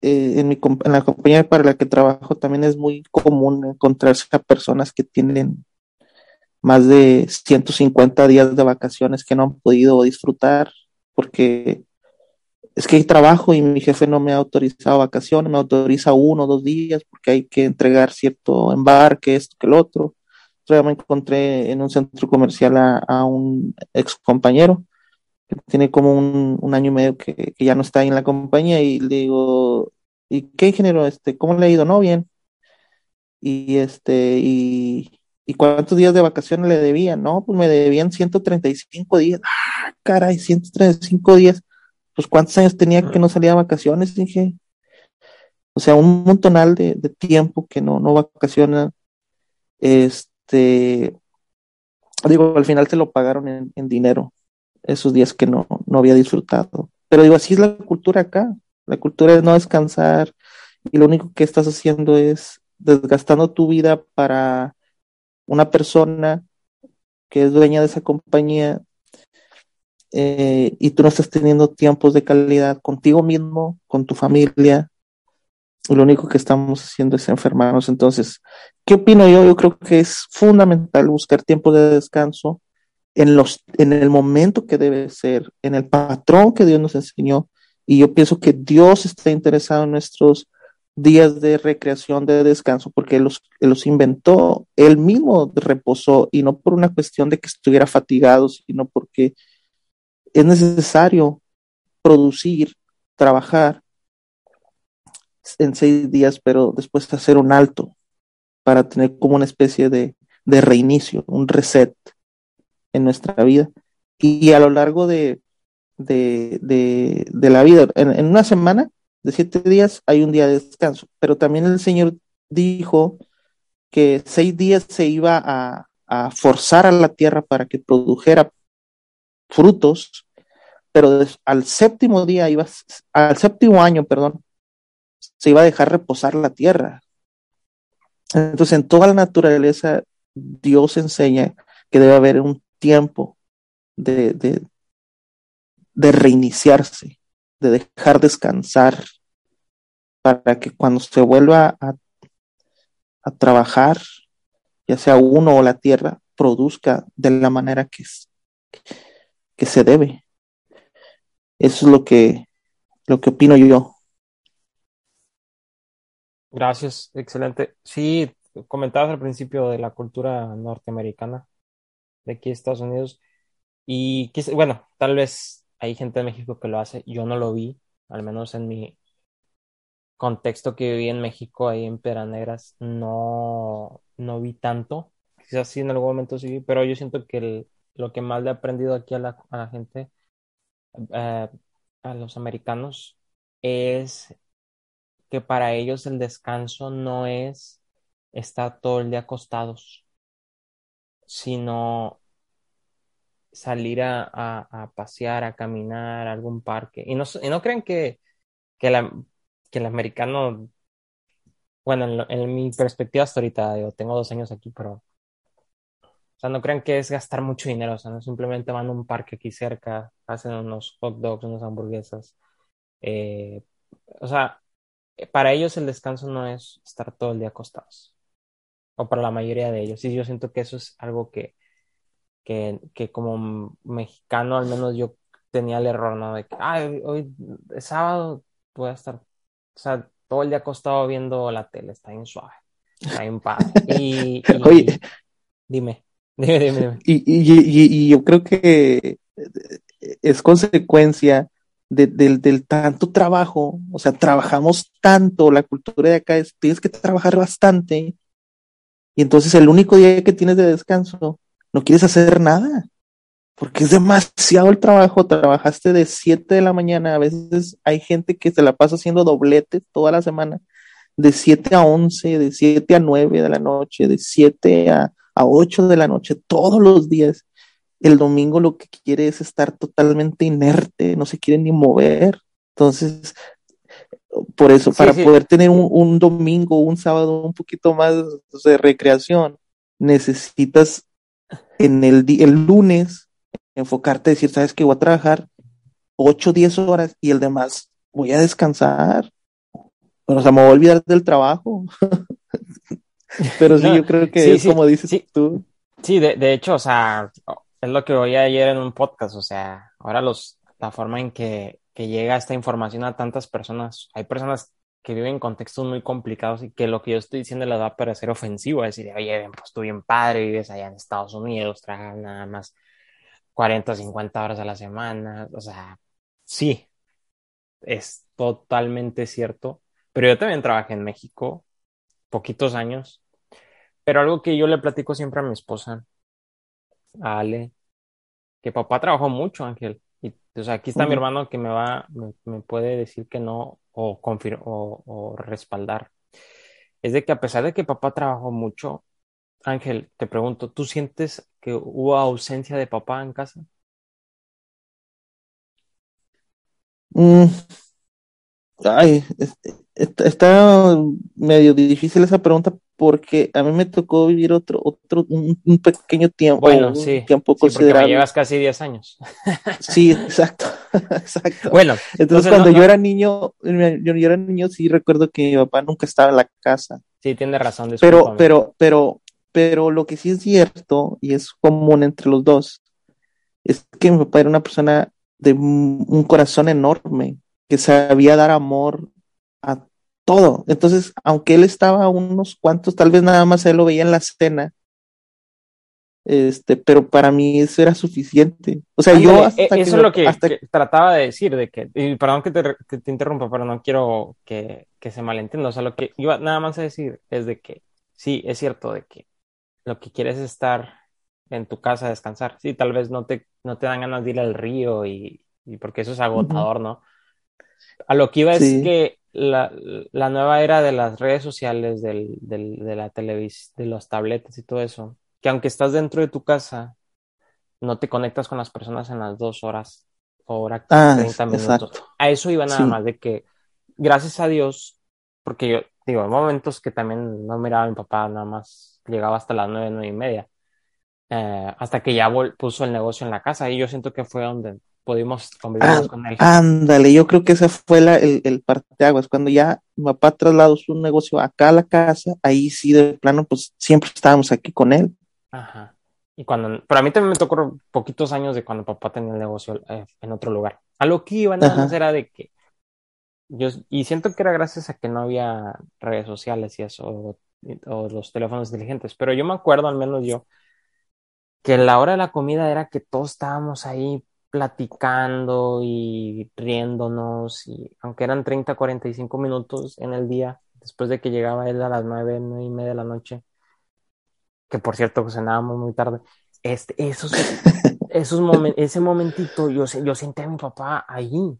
eh, en, mi, en la compañía para la que trabajo también es muy común encontrarse a personas que tienen más de 150 días de vacaciones que no han podido disfrutar porque es que hay trabajo y mi jefe no me ha autorizado vacaciones, me autoriza uno o dos días porque hay que entregar cierto embarque, esto que el otro. Yo me encontré en un centro comercial a, un ex compañero que tiene como un, año y medio que, ya no está ahí en la compañía y le digo, ¿y qué ingeniero? Este, ¿Cómo le ha ido? No, bien. Y este, y, ¿y cuántos días de vacaciones le debían? No, pues me debían 135 días. Ah, caray, 135 días pues cuántos años tenía que no salía a vacaciones, dije. O sea, un montonal de, tiempo que no, no vacaciona. Este, digo, al final se lo pagaron en, dinero, esos días que no, no había disfrutado. Pero digo, así es la cultura acá. La cultura es no descansar y lo único que estás haciendo es desgastando tu vida para una persona que es dueña de esa compañía eh, y tú no estás teniendo tiempos de calidad contigo mismo, con tu familia, lo único que estamos haciendo es enfermarnos. Entonces, ¿qué opino yo? Yo creo que es fundamental buscar tiempo de descanso en, los, en el momento que debe ser, en el patrón que Dios nos enseñó. Y yo pienso que Dios está interesado en nuestros días de recreación, de descanso, porque los, los inventó, Él mismo reposó, y no por una cuestión de que estuviera fatigado, sino porque es necesario producir, trabajar en seis días, pero después hacer un alto para tener como una especie de, reinicio, un reset en nuestra vida. Y, a lo largo de, de, la vida, en, una semana de siete días hay un día de descanso, pero también el Señor dijo que seis días se iba a, forzar a la tierra para que produjera frutos, pero al séptimo día iba, al séptimo año, perdón, se iba a dejar reposar la tierra. Entonces, en toda la naturaleza, Dios enseña que debe haber un tiempo de, de reiniciarse, de dejar descansar, para que cuando se vuelva a, a trabajar, ya sea uno o la tierra, produzca de la manera que, que se debe. Eso es lo que, lo que opino yo. Gracias, excelente. Sí, comentabas al principio de la cultura norteamericana de aquí Estados Unidos y bueno, tal vez hay gente de México que lo hace, yo no lo vi, al menos en mi contexto que viví en México, ahí en Negras, no, no vi tanto. Quizás sí en algún momento sí pero yo siento que lo que más le he aprendido aquí a la, a la gente, eh, a los americanos, es que para ellos el descanso no es estar todo el día acostados, sino salir a, pasear, a caminar a algún parque. Y no, y no creen que, que, la, que el americano, bueno, en, mi perspectiva hasta ahorita, yo tengo dos años aquí, pero, o sea, no crean que es gastar mucho dinero, o sea, no simplemente van a un parque aquí cerca, hacen unos hot dogs, unas hamburguesas. Eh, o sea, para ellos el descanso no es estar todo el día acostados, o para la mayoría de ellos. Y yo siento que eso es algo que, que, que como mexicano, al menos yo tenía el error, ¿no? De que, ay, hoy es sábado, voy a estar, o sea, todo el día acostado viendo la tele, está bien suave, está bien padre. Y, Oye, dime, dime, dime, dime. Y, y, y, yo creo que es consecuencia del, del, tanto trabajo, o sea, trabajamos tanto, la cultura de acá es, tienes que trabajar bastante, y entonces el único día que tienes de descanso, no quieres hacer nada porque es demasiado el trabajo, trabajaste de 7 de la mañana, a veces hay gente que se la pasa haciendo dobletes toda la semana, de 7 a 11, de 7 a 9 de la noche, de 7 a, a 8 de la noche, todos los días. El domingo lo que quiere es estar totalmente inerte, no se quiere ni mover. Entonces, por eso, para poder tener un, un, domingo, un sábado un poquito más de recreación, necesitas en el, el lunes enfocarte, decir, sabes que voy a trabajar 8, 10 horas y el demás voy a descansar. Pero o sea, me voy a olvidar del trabajo. Pero sí, yo creo que es como dices tú. Sí, de, de, hecho, o sea, es lo que oí ayer en un podcast, o sea, ahora los, la forma en que, que llega esta información a tantas personas, hay personas que viven en contextos muy complicados y que lo que yo estoy diciendo le va a parecer ofensivo, es decir, oye, pues tú bien padre, vives allá en Estados Unidos, trabajas nada más 40 o 50 horas a la semana, o sea, sí, es totalmente cierto, pero yo también trabajé en México poquitos años, pero algo que yo le platico siempre a mi esposa, a Ale, que papá trabajó mucho, Ángel, y o sea, aquí está mi hermano que me va, me, puede decir que no o, o, o respaldar, es de que a pesar de que papá trabajó mucho, Ángel, te pregunto, ¿tú sientes que hubo ausencia de papá en casa? Mm, ay, está medio difícil esa pregunta porque a mí me tocó vivir otro, otro, un, pequeño tiempo. Bueno, sí, tiempo sí, me llevas casi 10 años. sí, exacto, exacto. Bueno, entonces, cuando yo era niño, yo, yo, era niño, sí recuerdo que mi papá nunca estaba en la casa. Sí, tiene razón. Pero, pero, pero pero lo que sí es cierto y es común entre los dos es que mi papá era una persona de un corazón enorme, que sabía dar amor a todo. Entonces, aunque él estaba unos cuantos, tal vez nada más él lo veía en la cena, este, pero para mí eso era suficiente. O sea, yo hasta eso es lo que, trataba de decir, de que, y perdón que te, que te interrumpa, pero no quiero que, que se malentienda. O sea, lo que iba nada más a decir es de que sí, es cierto de que lo que quieres es estar en tu casa a descansar. Sí, tal vez no te, no te dan ganas de ir al río y, porque eso es agotador, ¿no? A lo que iba es que la, la, nueva era de las redes sociales, del, del, de la televisión, de los tabletas y todo eso, que aunque estás dentro de tu casa, no te conectas con las personas en las dos horas o hora ah, 30 minutos. A eso iba nada más de que, gracias a Dios, porque yo digo, en momentos que también no miraba a mi papá nada más llegaba hasta las nueve, nueve y media, eh, hasta que ya puso el negocio en la casa y yo siento que fue donde pudimos convivir ah, con él. Ándale, yo creo que ese fue la, el, el parteaguas, cuando ya mi papá trasladó su negocio acá a la casa, ahí sí de plano, pues siempre estábamos aquí con él. Ajá. Y cuando, pero a mí también me tocó poquitos años de cuando papá tenía el negocio eh, en otro lugar. A lo que iba nada más era de que yo, y siento que era gracias a que no había redes sociales y eso, o los teléfonos inteligentes, pero yo me acuerdo, al menos yo, que la hora de la comida era que todos estábamos ahí platicando y riéndonos, y aunque eran 30, 45 minutos en el día, después de que llegaba él a las 9, 9 y media de la noche, que por cierto cenábamos muy tarde, este, esos, esos ese momentito yo, yo senté a mi papá ahí.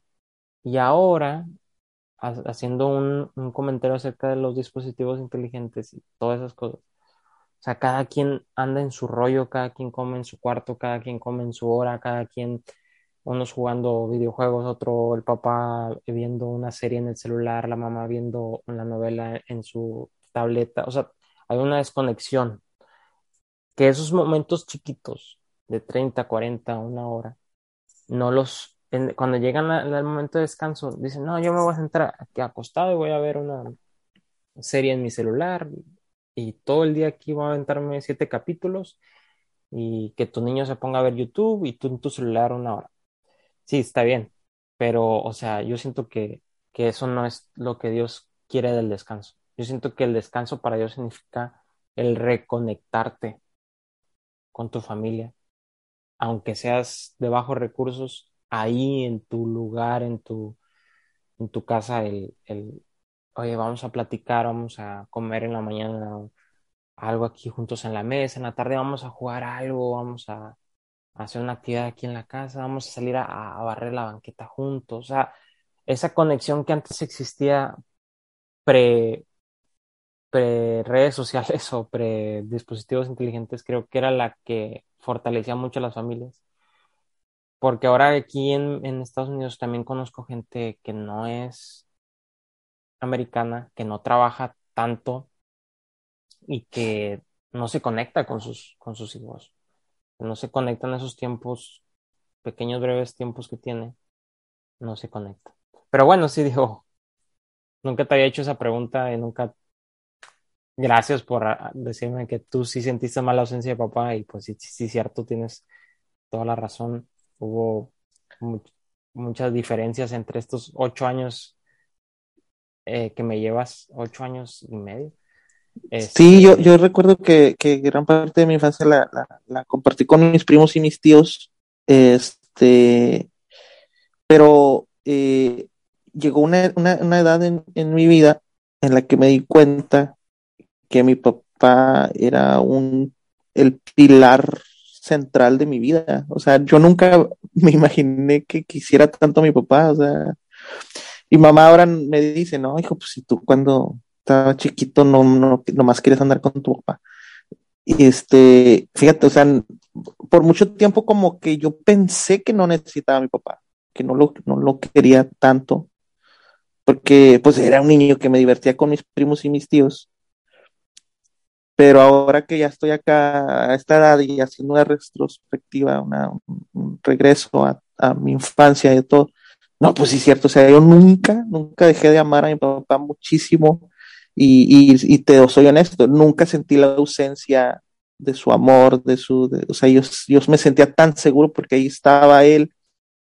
Y ahora, haciendo un, un comentario acerca de los dispositivos inteligentes y todas esas cosas, o sea, cada quien anda en su rollo, cada quien come en su cuarto, cada quien come en su hora, cada quien unos jugando videojuegos, otro el papá viendo una serie en el celular, la mamá viendo una novela en su tableta, o sea, hay una desconexión. Que esos momentos chiquitos de 30, 40, una hora, no los, cuando llegan al momento de descanso, dicen, no, yo me voy a sentar aquí acostado y voy a ver una serie en mi celular y todo el día aquí voy a aventarme siete capítulos y que tu niño se ponga a ver YouTube y tú en tu celular una hora sí, está bien, pero, o sea, yo siento que, que eso no es lo que Dios quiere del descanso. Yo siento que el descanso para Dios significa el reconectarte con tu familia, aunque seas de bajos recursos, ahí en tu lugar, en tu, en tu casa, el, el, oye, vamos a platicar, vamos a comer en la mañana algo aquí juntos en la mesa, en la tarde vamos a jugar algo, vamos a, hacer una actividad aquí en la casa, vamos a salir a, barrer la banqueta juntos. O sea, esa conexión que antes existía pre, pre redes sociales o pre dispositivos inteligentes, creo que era la que fortalecía mucho a las familias. Porque ahora aquí en, en Estados Unidos también conozco gente que no es americana, que no trabaja tanto y que no se conecta con sus, con sus hijos no se conectan esos tiempos, pequeños, breves tiempos que tiene, no se conecta. Pero bueno, sí digo, nunca te había hecho esa pregunta y nunca... Gracias por ah, decirme que tú sí sentiste mal la ausencia de papá y pues sí, sí, cierto, tienes toda la razón. Hubo muchas diferencias entre estos ocho años eh, que me llevas, ocho años y medio. Sí, yo, yo recuerdo que, que, gran parte de mi infancia la, la, compartí con mis primos y mis tíos, este, pero eh, llegó una, una, una edad en, en, mi vida en la que me di cuenta que mi papá era un, el pilar central de mi vida. O sea, yo nunca me imaginé que quisiera tanto a mi papá, o sea, y mamá ahora me dice, no, hijo, pues si tú cuando estaba chiquito, no, no, nomás quieres andar con tu papá. Y este, fíjate, o sea, por mucho tiempo como que yo pensé que no necesitaba a mi papá, que no lo, no lo quería tanto, porque pues era un niño que me divertía con mis primos y mis tíos. Pero ahora que ya estoy acá a esta edad y haciendo una retrospectiva, un regreso a, a mi infancia y todo, no, pues sí cierto, o sea, yo nunca, nunca dejé de amar a mi papá muchísimo y, y, te soy honesto, nunca sentí la ausencia de su amor, de su, o sea, yo, yo me sentía tan seguro porque ahí estaba él,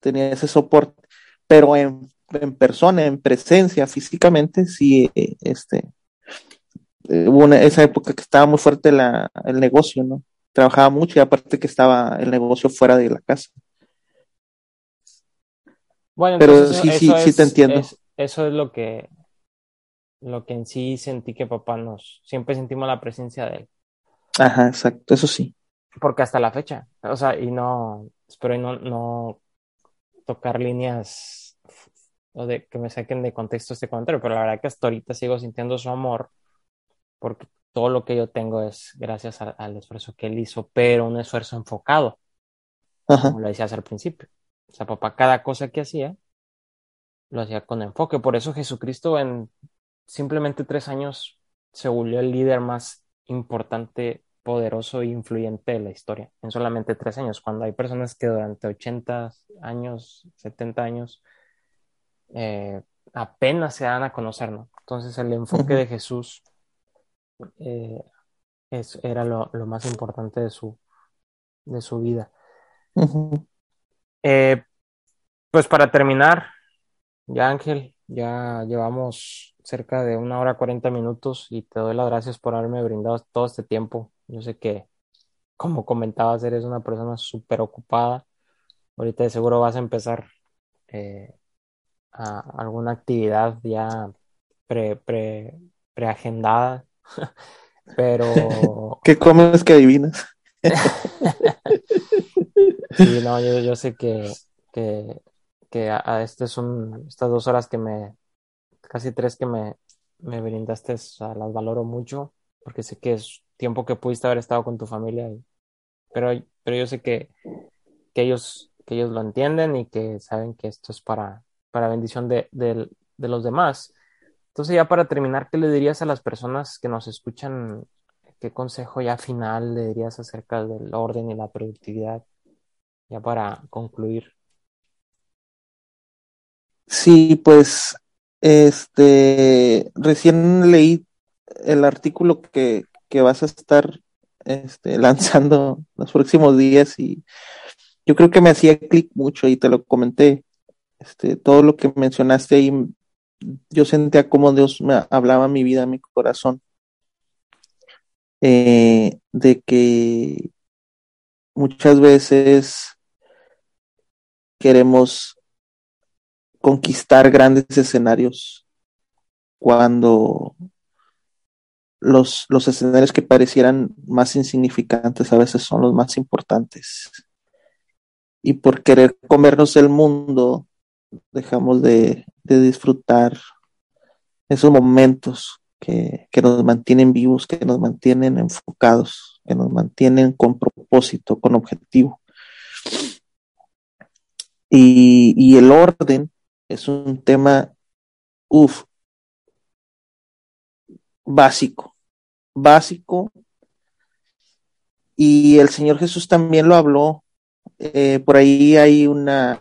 tenía ese soporte, pero en, en persona, en presencia, físicamente, sí, este, eh, hubo una, esa época que estaba muy fuerte la, el negocio, ¿no? Trabajaba mucho y aparte que estaba el negocio fuera de la casa. Bueno, pero sí, sí, sí te entiendo. eso es lo que lo que en sí sentí que papá nos, siempre sentimos la presencia de él. Ajá, exacto, eso sí. Porque hasta la fecha, o sea, y no, espero no, no tocar líneas o de que me saquen de contexto este comentario, pero la verdad que hasta ahorita sigo sintiendo su amor porque todo lo que yo tengo es gracias al esfuerzo que él hizo, pero un esfuerzo enfocado, Ajá. como lo decías al principio. O sea, papá, cada cosa que hacía, lo hacía con enfoque. Por eso Jesucristo en simplemente tres años se volvió el líder más importante, poderoso e influyente de la historia. En solamente tres años, cuando hay personas que durante 80 años, 70 años, eh, apenas se dan a conocer, ¿no? Entonces el enfoque de Jesús eh, era lo, más importante de su, de su vida. Eh, pues para terminar, ya Ángel, ya llevamos cerca de una hora cuarenta minutos y te doy las gracias por haberme brindado todo este tiempo. Yo sé que, como comentabas, eres una persona súper ocupada, ahorita de seguro vas a empezar eh, a alguna actividad ya pre, pre, preagendada, pero... ¿Qué comes que adivinas? sí, no, yo, yo sé que, que, que a, a este son estas dos horas que me, casi tres que me, me brindaste, o sea, las valoro mucho, porque sé que es tiempo que pudiste haber estado con tu familia, pero, pero yo sé que, que, ellos, que ellos lo entienden y que saben que esto es para, para bendición de, de, de los demás. Entonces, ya para terminar, ¿qué le dirías a las personas que nos escuchan? ¿Qué consejo ya final le dirías acerca del orden y la productividad? Ya para concluir. Sí, pues este recién leí el artículo que, que vas a estar este, lanzando los próximos días y yo creo que me hacía clic mucho y te lo comenté. Este, todo lo que mencionaste ahí, yo sentía como Dios me hablaba mi vida, mi corazón, eh, de que muchas veces queremos conquistar grandes escenarios cuando los, los escenarios que parecieran más insignificantes a veces son los más importantes. Y por querer comernos el mundo, dejamos de, de disfrutar esos momentos que, que, nos mantienen vivos, que nos mantienen enfocados, que nos mantienen con propósito, con objetivo. Y, y el orden es un tema, uff, básico, básico. Y el Señor Jesús también lo habló. Eh, por ahí hay una,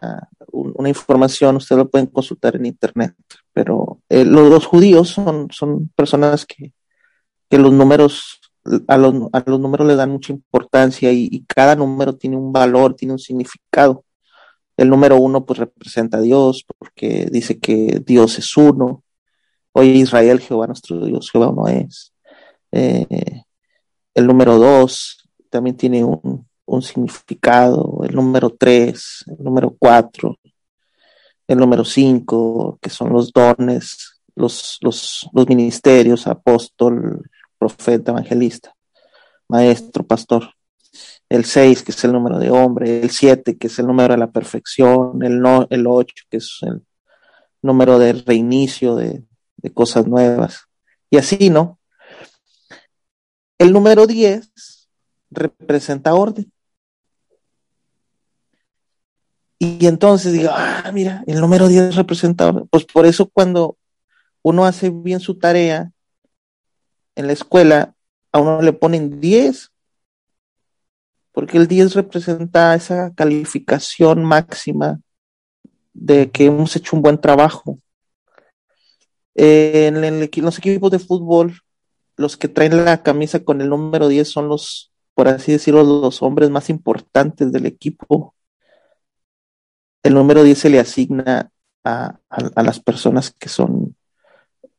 una información, ustedes lo pueden consultar en internet, pero eh, los, judíos son, son personas que, que los números, a los, a los, números le dan mucha importancia y, cada número tiene un valor, tiene un significado. El número uno pues representa a Dios porque dice que Dios es uno. Oye Israel, Jehová nuestro Dios, Jehová no es. Eh, el número dos también tiene un, significado. El número tres, el número cuatro, el número cinco, que son los dones, los ministerios, apóstol, profeta, evangelista, maestro, pastor el 6, que es el número de hombre, el 7, que es el número de la perfección, el, no, el 8, que es el número de reinicio de, de cosas nuevas. Y así, ¿no? El número 10 representa orden. Y entonces digo, ah, mira, el número 10 representa orden. Pues por eso cuando uno hace bien su tarea en la escuela, a uno le ponen 10 porque el 10 representa esa calificación máxima de que hemos hecho un buen trabajo. Eh, en, los equipos de fútbol, los que traen la camisa con el número 10 son los, por así decirlo, los hombres más importantes del equipo. El número 10 se le asigna a, a, a las personas que son,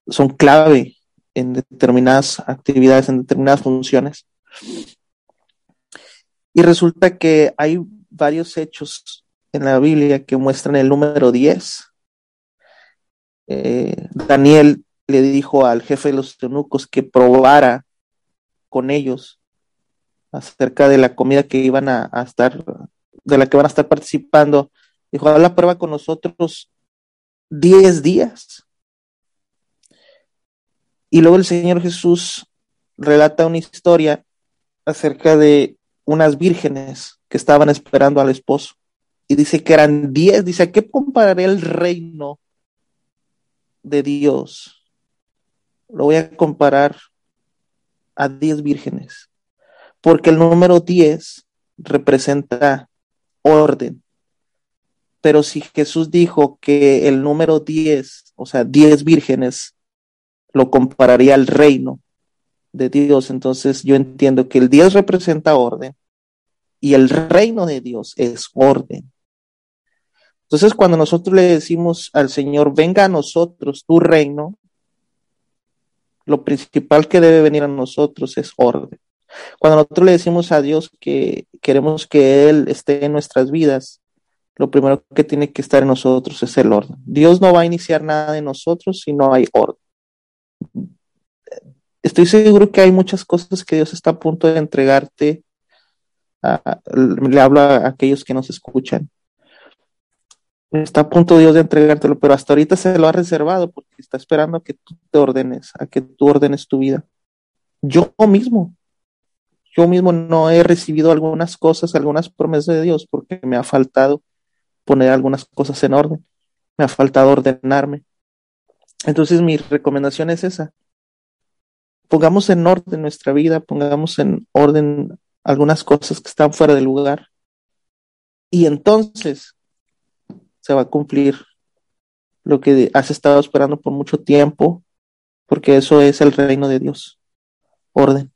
son clave en determinadas actividades, en determinadas funciones. Y resulta que hay varios hechos en la Biblia que muestran el número 10. Eh, Daniel le dijo al jefe de los eunucos que probara con ellos acerca de la comida que iban a, a, estar, de la que van a estar participando. Dijo, haz la prueba con nosotros 10 días. Y luego el Señor Jesús relata una historia acerca de unas vírgenes que estaban esperando al esposo. Y dice que eran diez. Dice, ¿a qué compararé el reino de Dios? Lo voy a comparar a diez vírgenes. Porque el número diez representa orden. Pero si Jesús dijo que el número diez, o sea, diez vírgenes, lo compararía al reino, de Dios, entonces yo entiendo que el Dios representa orden y el reino de Dios es orden. Entonces cuando nosotros le decimos al Señor, venga a nosotros tu reino, lo principal que debe venir a nosotros es orden. Cuando nosotros le decimos a Dios que queremos que Él esté en nuestras vidas, lo primero que tiene que estar en nosotros es el orden. Dios no va a iniciar nada en nosotros si no hay orden. Estoy seguro que hay muchas cosas que Dios está a punto de entregarte. le hablo a aquellos que nos escuchan. Está a punto Dios de entregártelo, pero hasta ahorita se lo ha reservado porque está esperando a que tú te ordenes, a que tú ordenes tu vida. Yo mismo, yo mismo no he recibido algunas cosas, algunas promesas de Dios porque me ha faltado poner algunas cosas en orden, me ha faltado ordenarme. Entonces mi recomendación es esa. Pongamos en orden nuestra vida, pongamos en orden algunas cosas que están fuera de lugar. Y entonces se va a cumplir lo que has estado esperando por mucho tiempo, porque eso es el reino de Dios. Orden.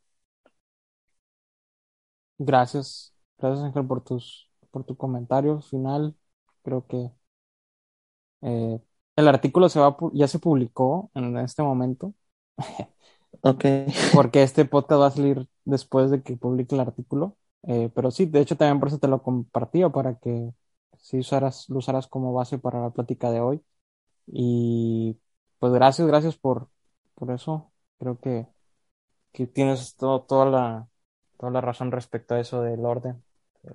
Gracias, gracias Ángel por tus por tu comentario final. Creo que eh, el artículo se va ya se publicó en este momento. ok. Porque este podcast va a salir después de que publique el artículo. Eh, pero sí, de hecho también por eso te lo compartí para que si usaras, lo usaras como base para la plática de hoy. Y pues gracias, gracias por, por eso. Creo que, que tienes todo, toda, la, toda la razón respecto a eso del orden.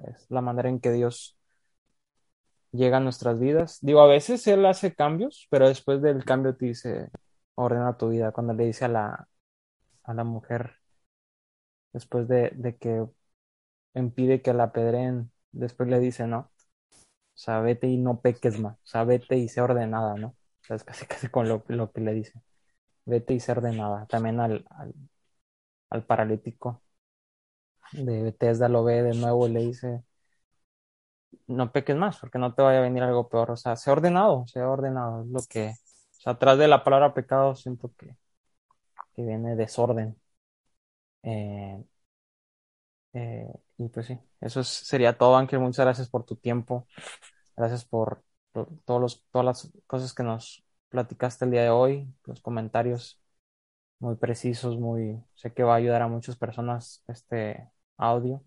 Es la manera en que Dios llega a nuestras vidas. Digo, a veces Él hace cambios, pero después del cambio te dice, ordena tu vida. Cuando le dice a la, a la mujer, después de, de que impide que la apedreen, después le dice, no, o sea, vete y no peques más. O vete y sé ordenada, ¿no? O sea, es casi casi con lo, lo que le dice. Vete y sé ordenada. También al, al, al paralítico de Bethesda lo ve de nuevo y le dice, no peques más, porque no te vaya a venir algo peor. O sea, sé ordenado, sé ordenado. Es lo que, o sea, atrás de la palabra pecado siento que, que viene desorden. Eh, eh, y pues sí, eso sería todo, Ángel. Muchas gracias por tu tiempo. Gracias por todos los, todas las cosas que nos platicaste el día de hoy, los comentarios muy precisos, muy, sé que va a ayudar a muchas personas este audio.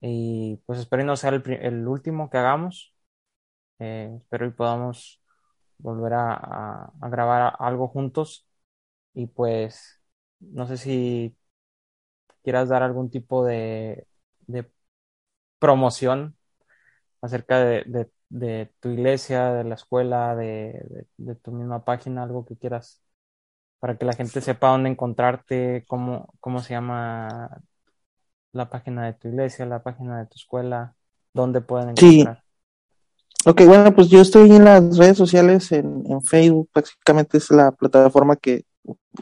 Y pues espero no sea el, último que hagamos. Eh, espero y podamos volver a grabar algo juntos. Y pues no sé si quieras dar algún tipo de, de promoción acerca de, de, tu iglesia, de la escuela, de, de, tu misma página, algo que quieras, para que la gente sepa dónde encontrarte, cómo, cómo se llama la página de tu iglesia, la página de tu escuela, dónde pueden encontrar. Sí. Ok, bueno, pues yo estoy en las redes sociales, en, en Facebook, básicamente es la plataforma que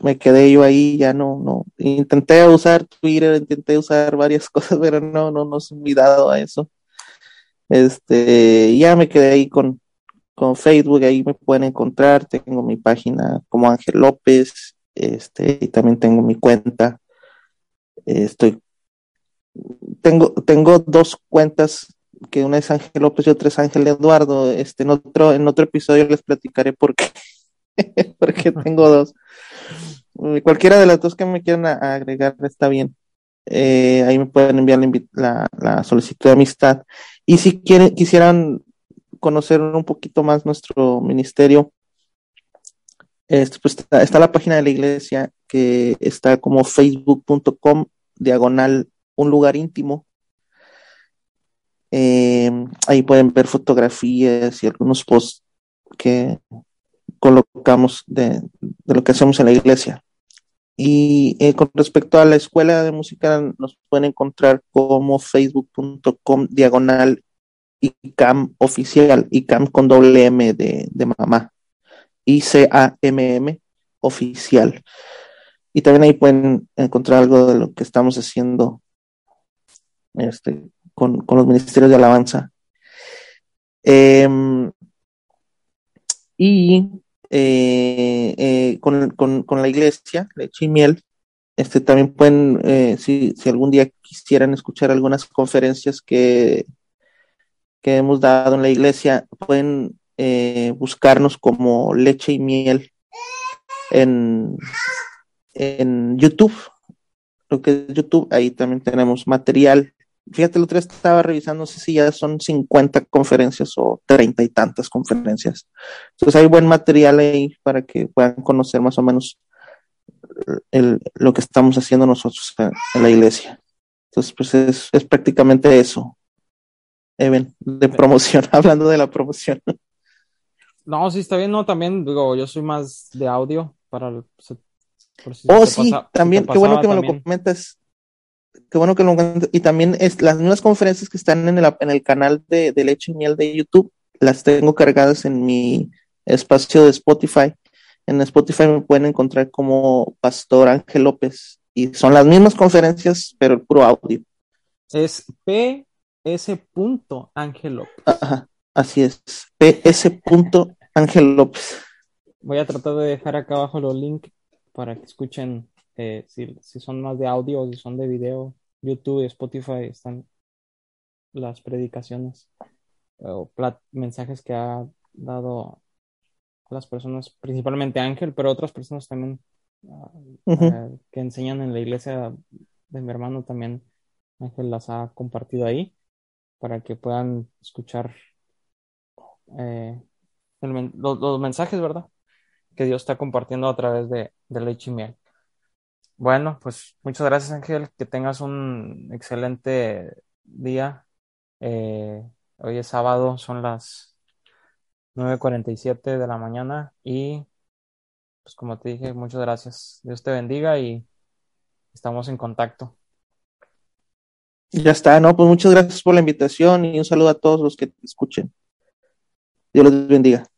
me quedé yo ahí, ya no, no, intenté usar Twitter, intenté usar varias cosas, pero no, no, no soy muy a eso. Este, ya me quedé ahí con, con Facebook, ahí me pueden encontrar, tengo mi página como Ángel López, este, y también tengo mi cuenta. Estoy, tengo, tengo dos cuentas, que una es Ángel López y otra es Ángel Eduardo. Este, en otro, en otro episodio les platicaré por qué, porque tengo dos. Cualquiera de las dos que me quieran agregar está bien. Eh, ahí me pueden enviar la, solicitud de amistad. Y si quieren, quisieran conocer un poquito más nuestro ministerio, este, pues está, la página de la iglesia que está como facebook.com diagonal un lugar íntimo. Eh, ahí pueden ver fotografías y algunos posts que colocamos de, lo que hacemos en la iglesia. Y eh, con respecto a la escuela de música, nos pueden encontrar como facebook.com diagonal ICAM oficial, ICAM con doble M de, de mamá, I-C-A-M-M oficial. Y también ahí pueden encontrar algo de lo que estamos haciendo este, con, con los ministerios de alabanza. Eh, y eh, eh, con, con, con, la iglesia, leche y miel. Este, también pueden, eh, si, si, algún día quisieran escuchar algunas conferencias que, que hemos dado en la iglesia, pueden buscarnos como leche y miel en, en YouTube. Lo que es YouTube, ahí también tenemos material fíjate, el otro día estaba revisando, no sé si ya son 50 conferencias o treinta y tantas conferencias. Entonces hay buen material ahí para que puedan conocer más o menos el, lo que estamos haciendo nosotros en, la iglesia. Entonces, pues es, es prácticamente eso. Even, de promoción, hablando de la promoción. No, sí, está bien, no, también, digo, yo soy más de audio para... oh, sí, también, qué bueno que me lo comentas. Qué bueno que lo comentas. Y también es, las mismas conferencias que están en el, en el canal de, de Leche y Miel de YouTube, las tengo cargadas en mi espacio de Spotify. En Spotify me pueden encontrar como Pastor Ángel López. Y son las mismas conferencias, pero el puro audio. Es PS. Ángel López. Ajá. Así es, PS. Ángel López. Voy a tratar de dejar acá abajo los links para que escuchen eh, si, son más de audio o si son de video. YouTube y Spotify están las predicaciones o mensajes que ha dado a las personas, principalmente Ángel, pero otras personas también ah, eh, que enseñan en la iglesia de mi hermano también. Ángel las ha compartido ahí para que puedan escuchar eh, los, mensajes, ¿verdad? Que Dios está compartiendo a través de, de Leche y Miel. Bueno, pues muchas gracias, Ángel. Que tengas un excelente día. Eh, hoy es sábado, son las 9.47 de la mañana y pues como te dije, muchas gracias. Dios te bendiga y estamos en contacto. Ya está, no, pues muchas gracias por la invitación y un saludo a todos los que te escuchen. Dios los bendiga.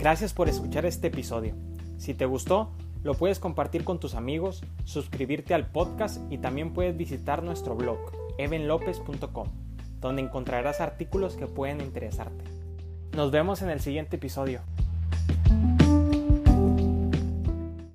Gracias por escuchar este episodio. Si te gustó, lo puedes compartir con tus amigos, suscribirte al podcast y también puedes visitar nuestro blog, evenlopez.com, donde encontrarás artículos que pueden interesarte. Nos vemos en el siguiente episodio.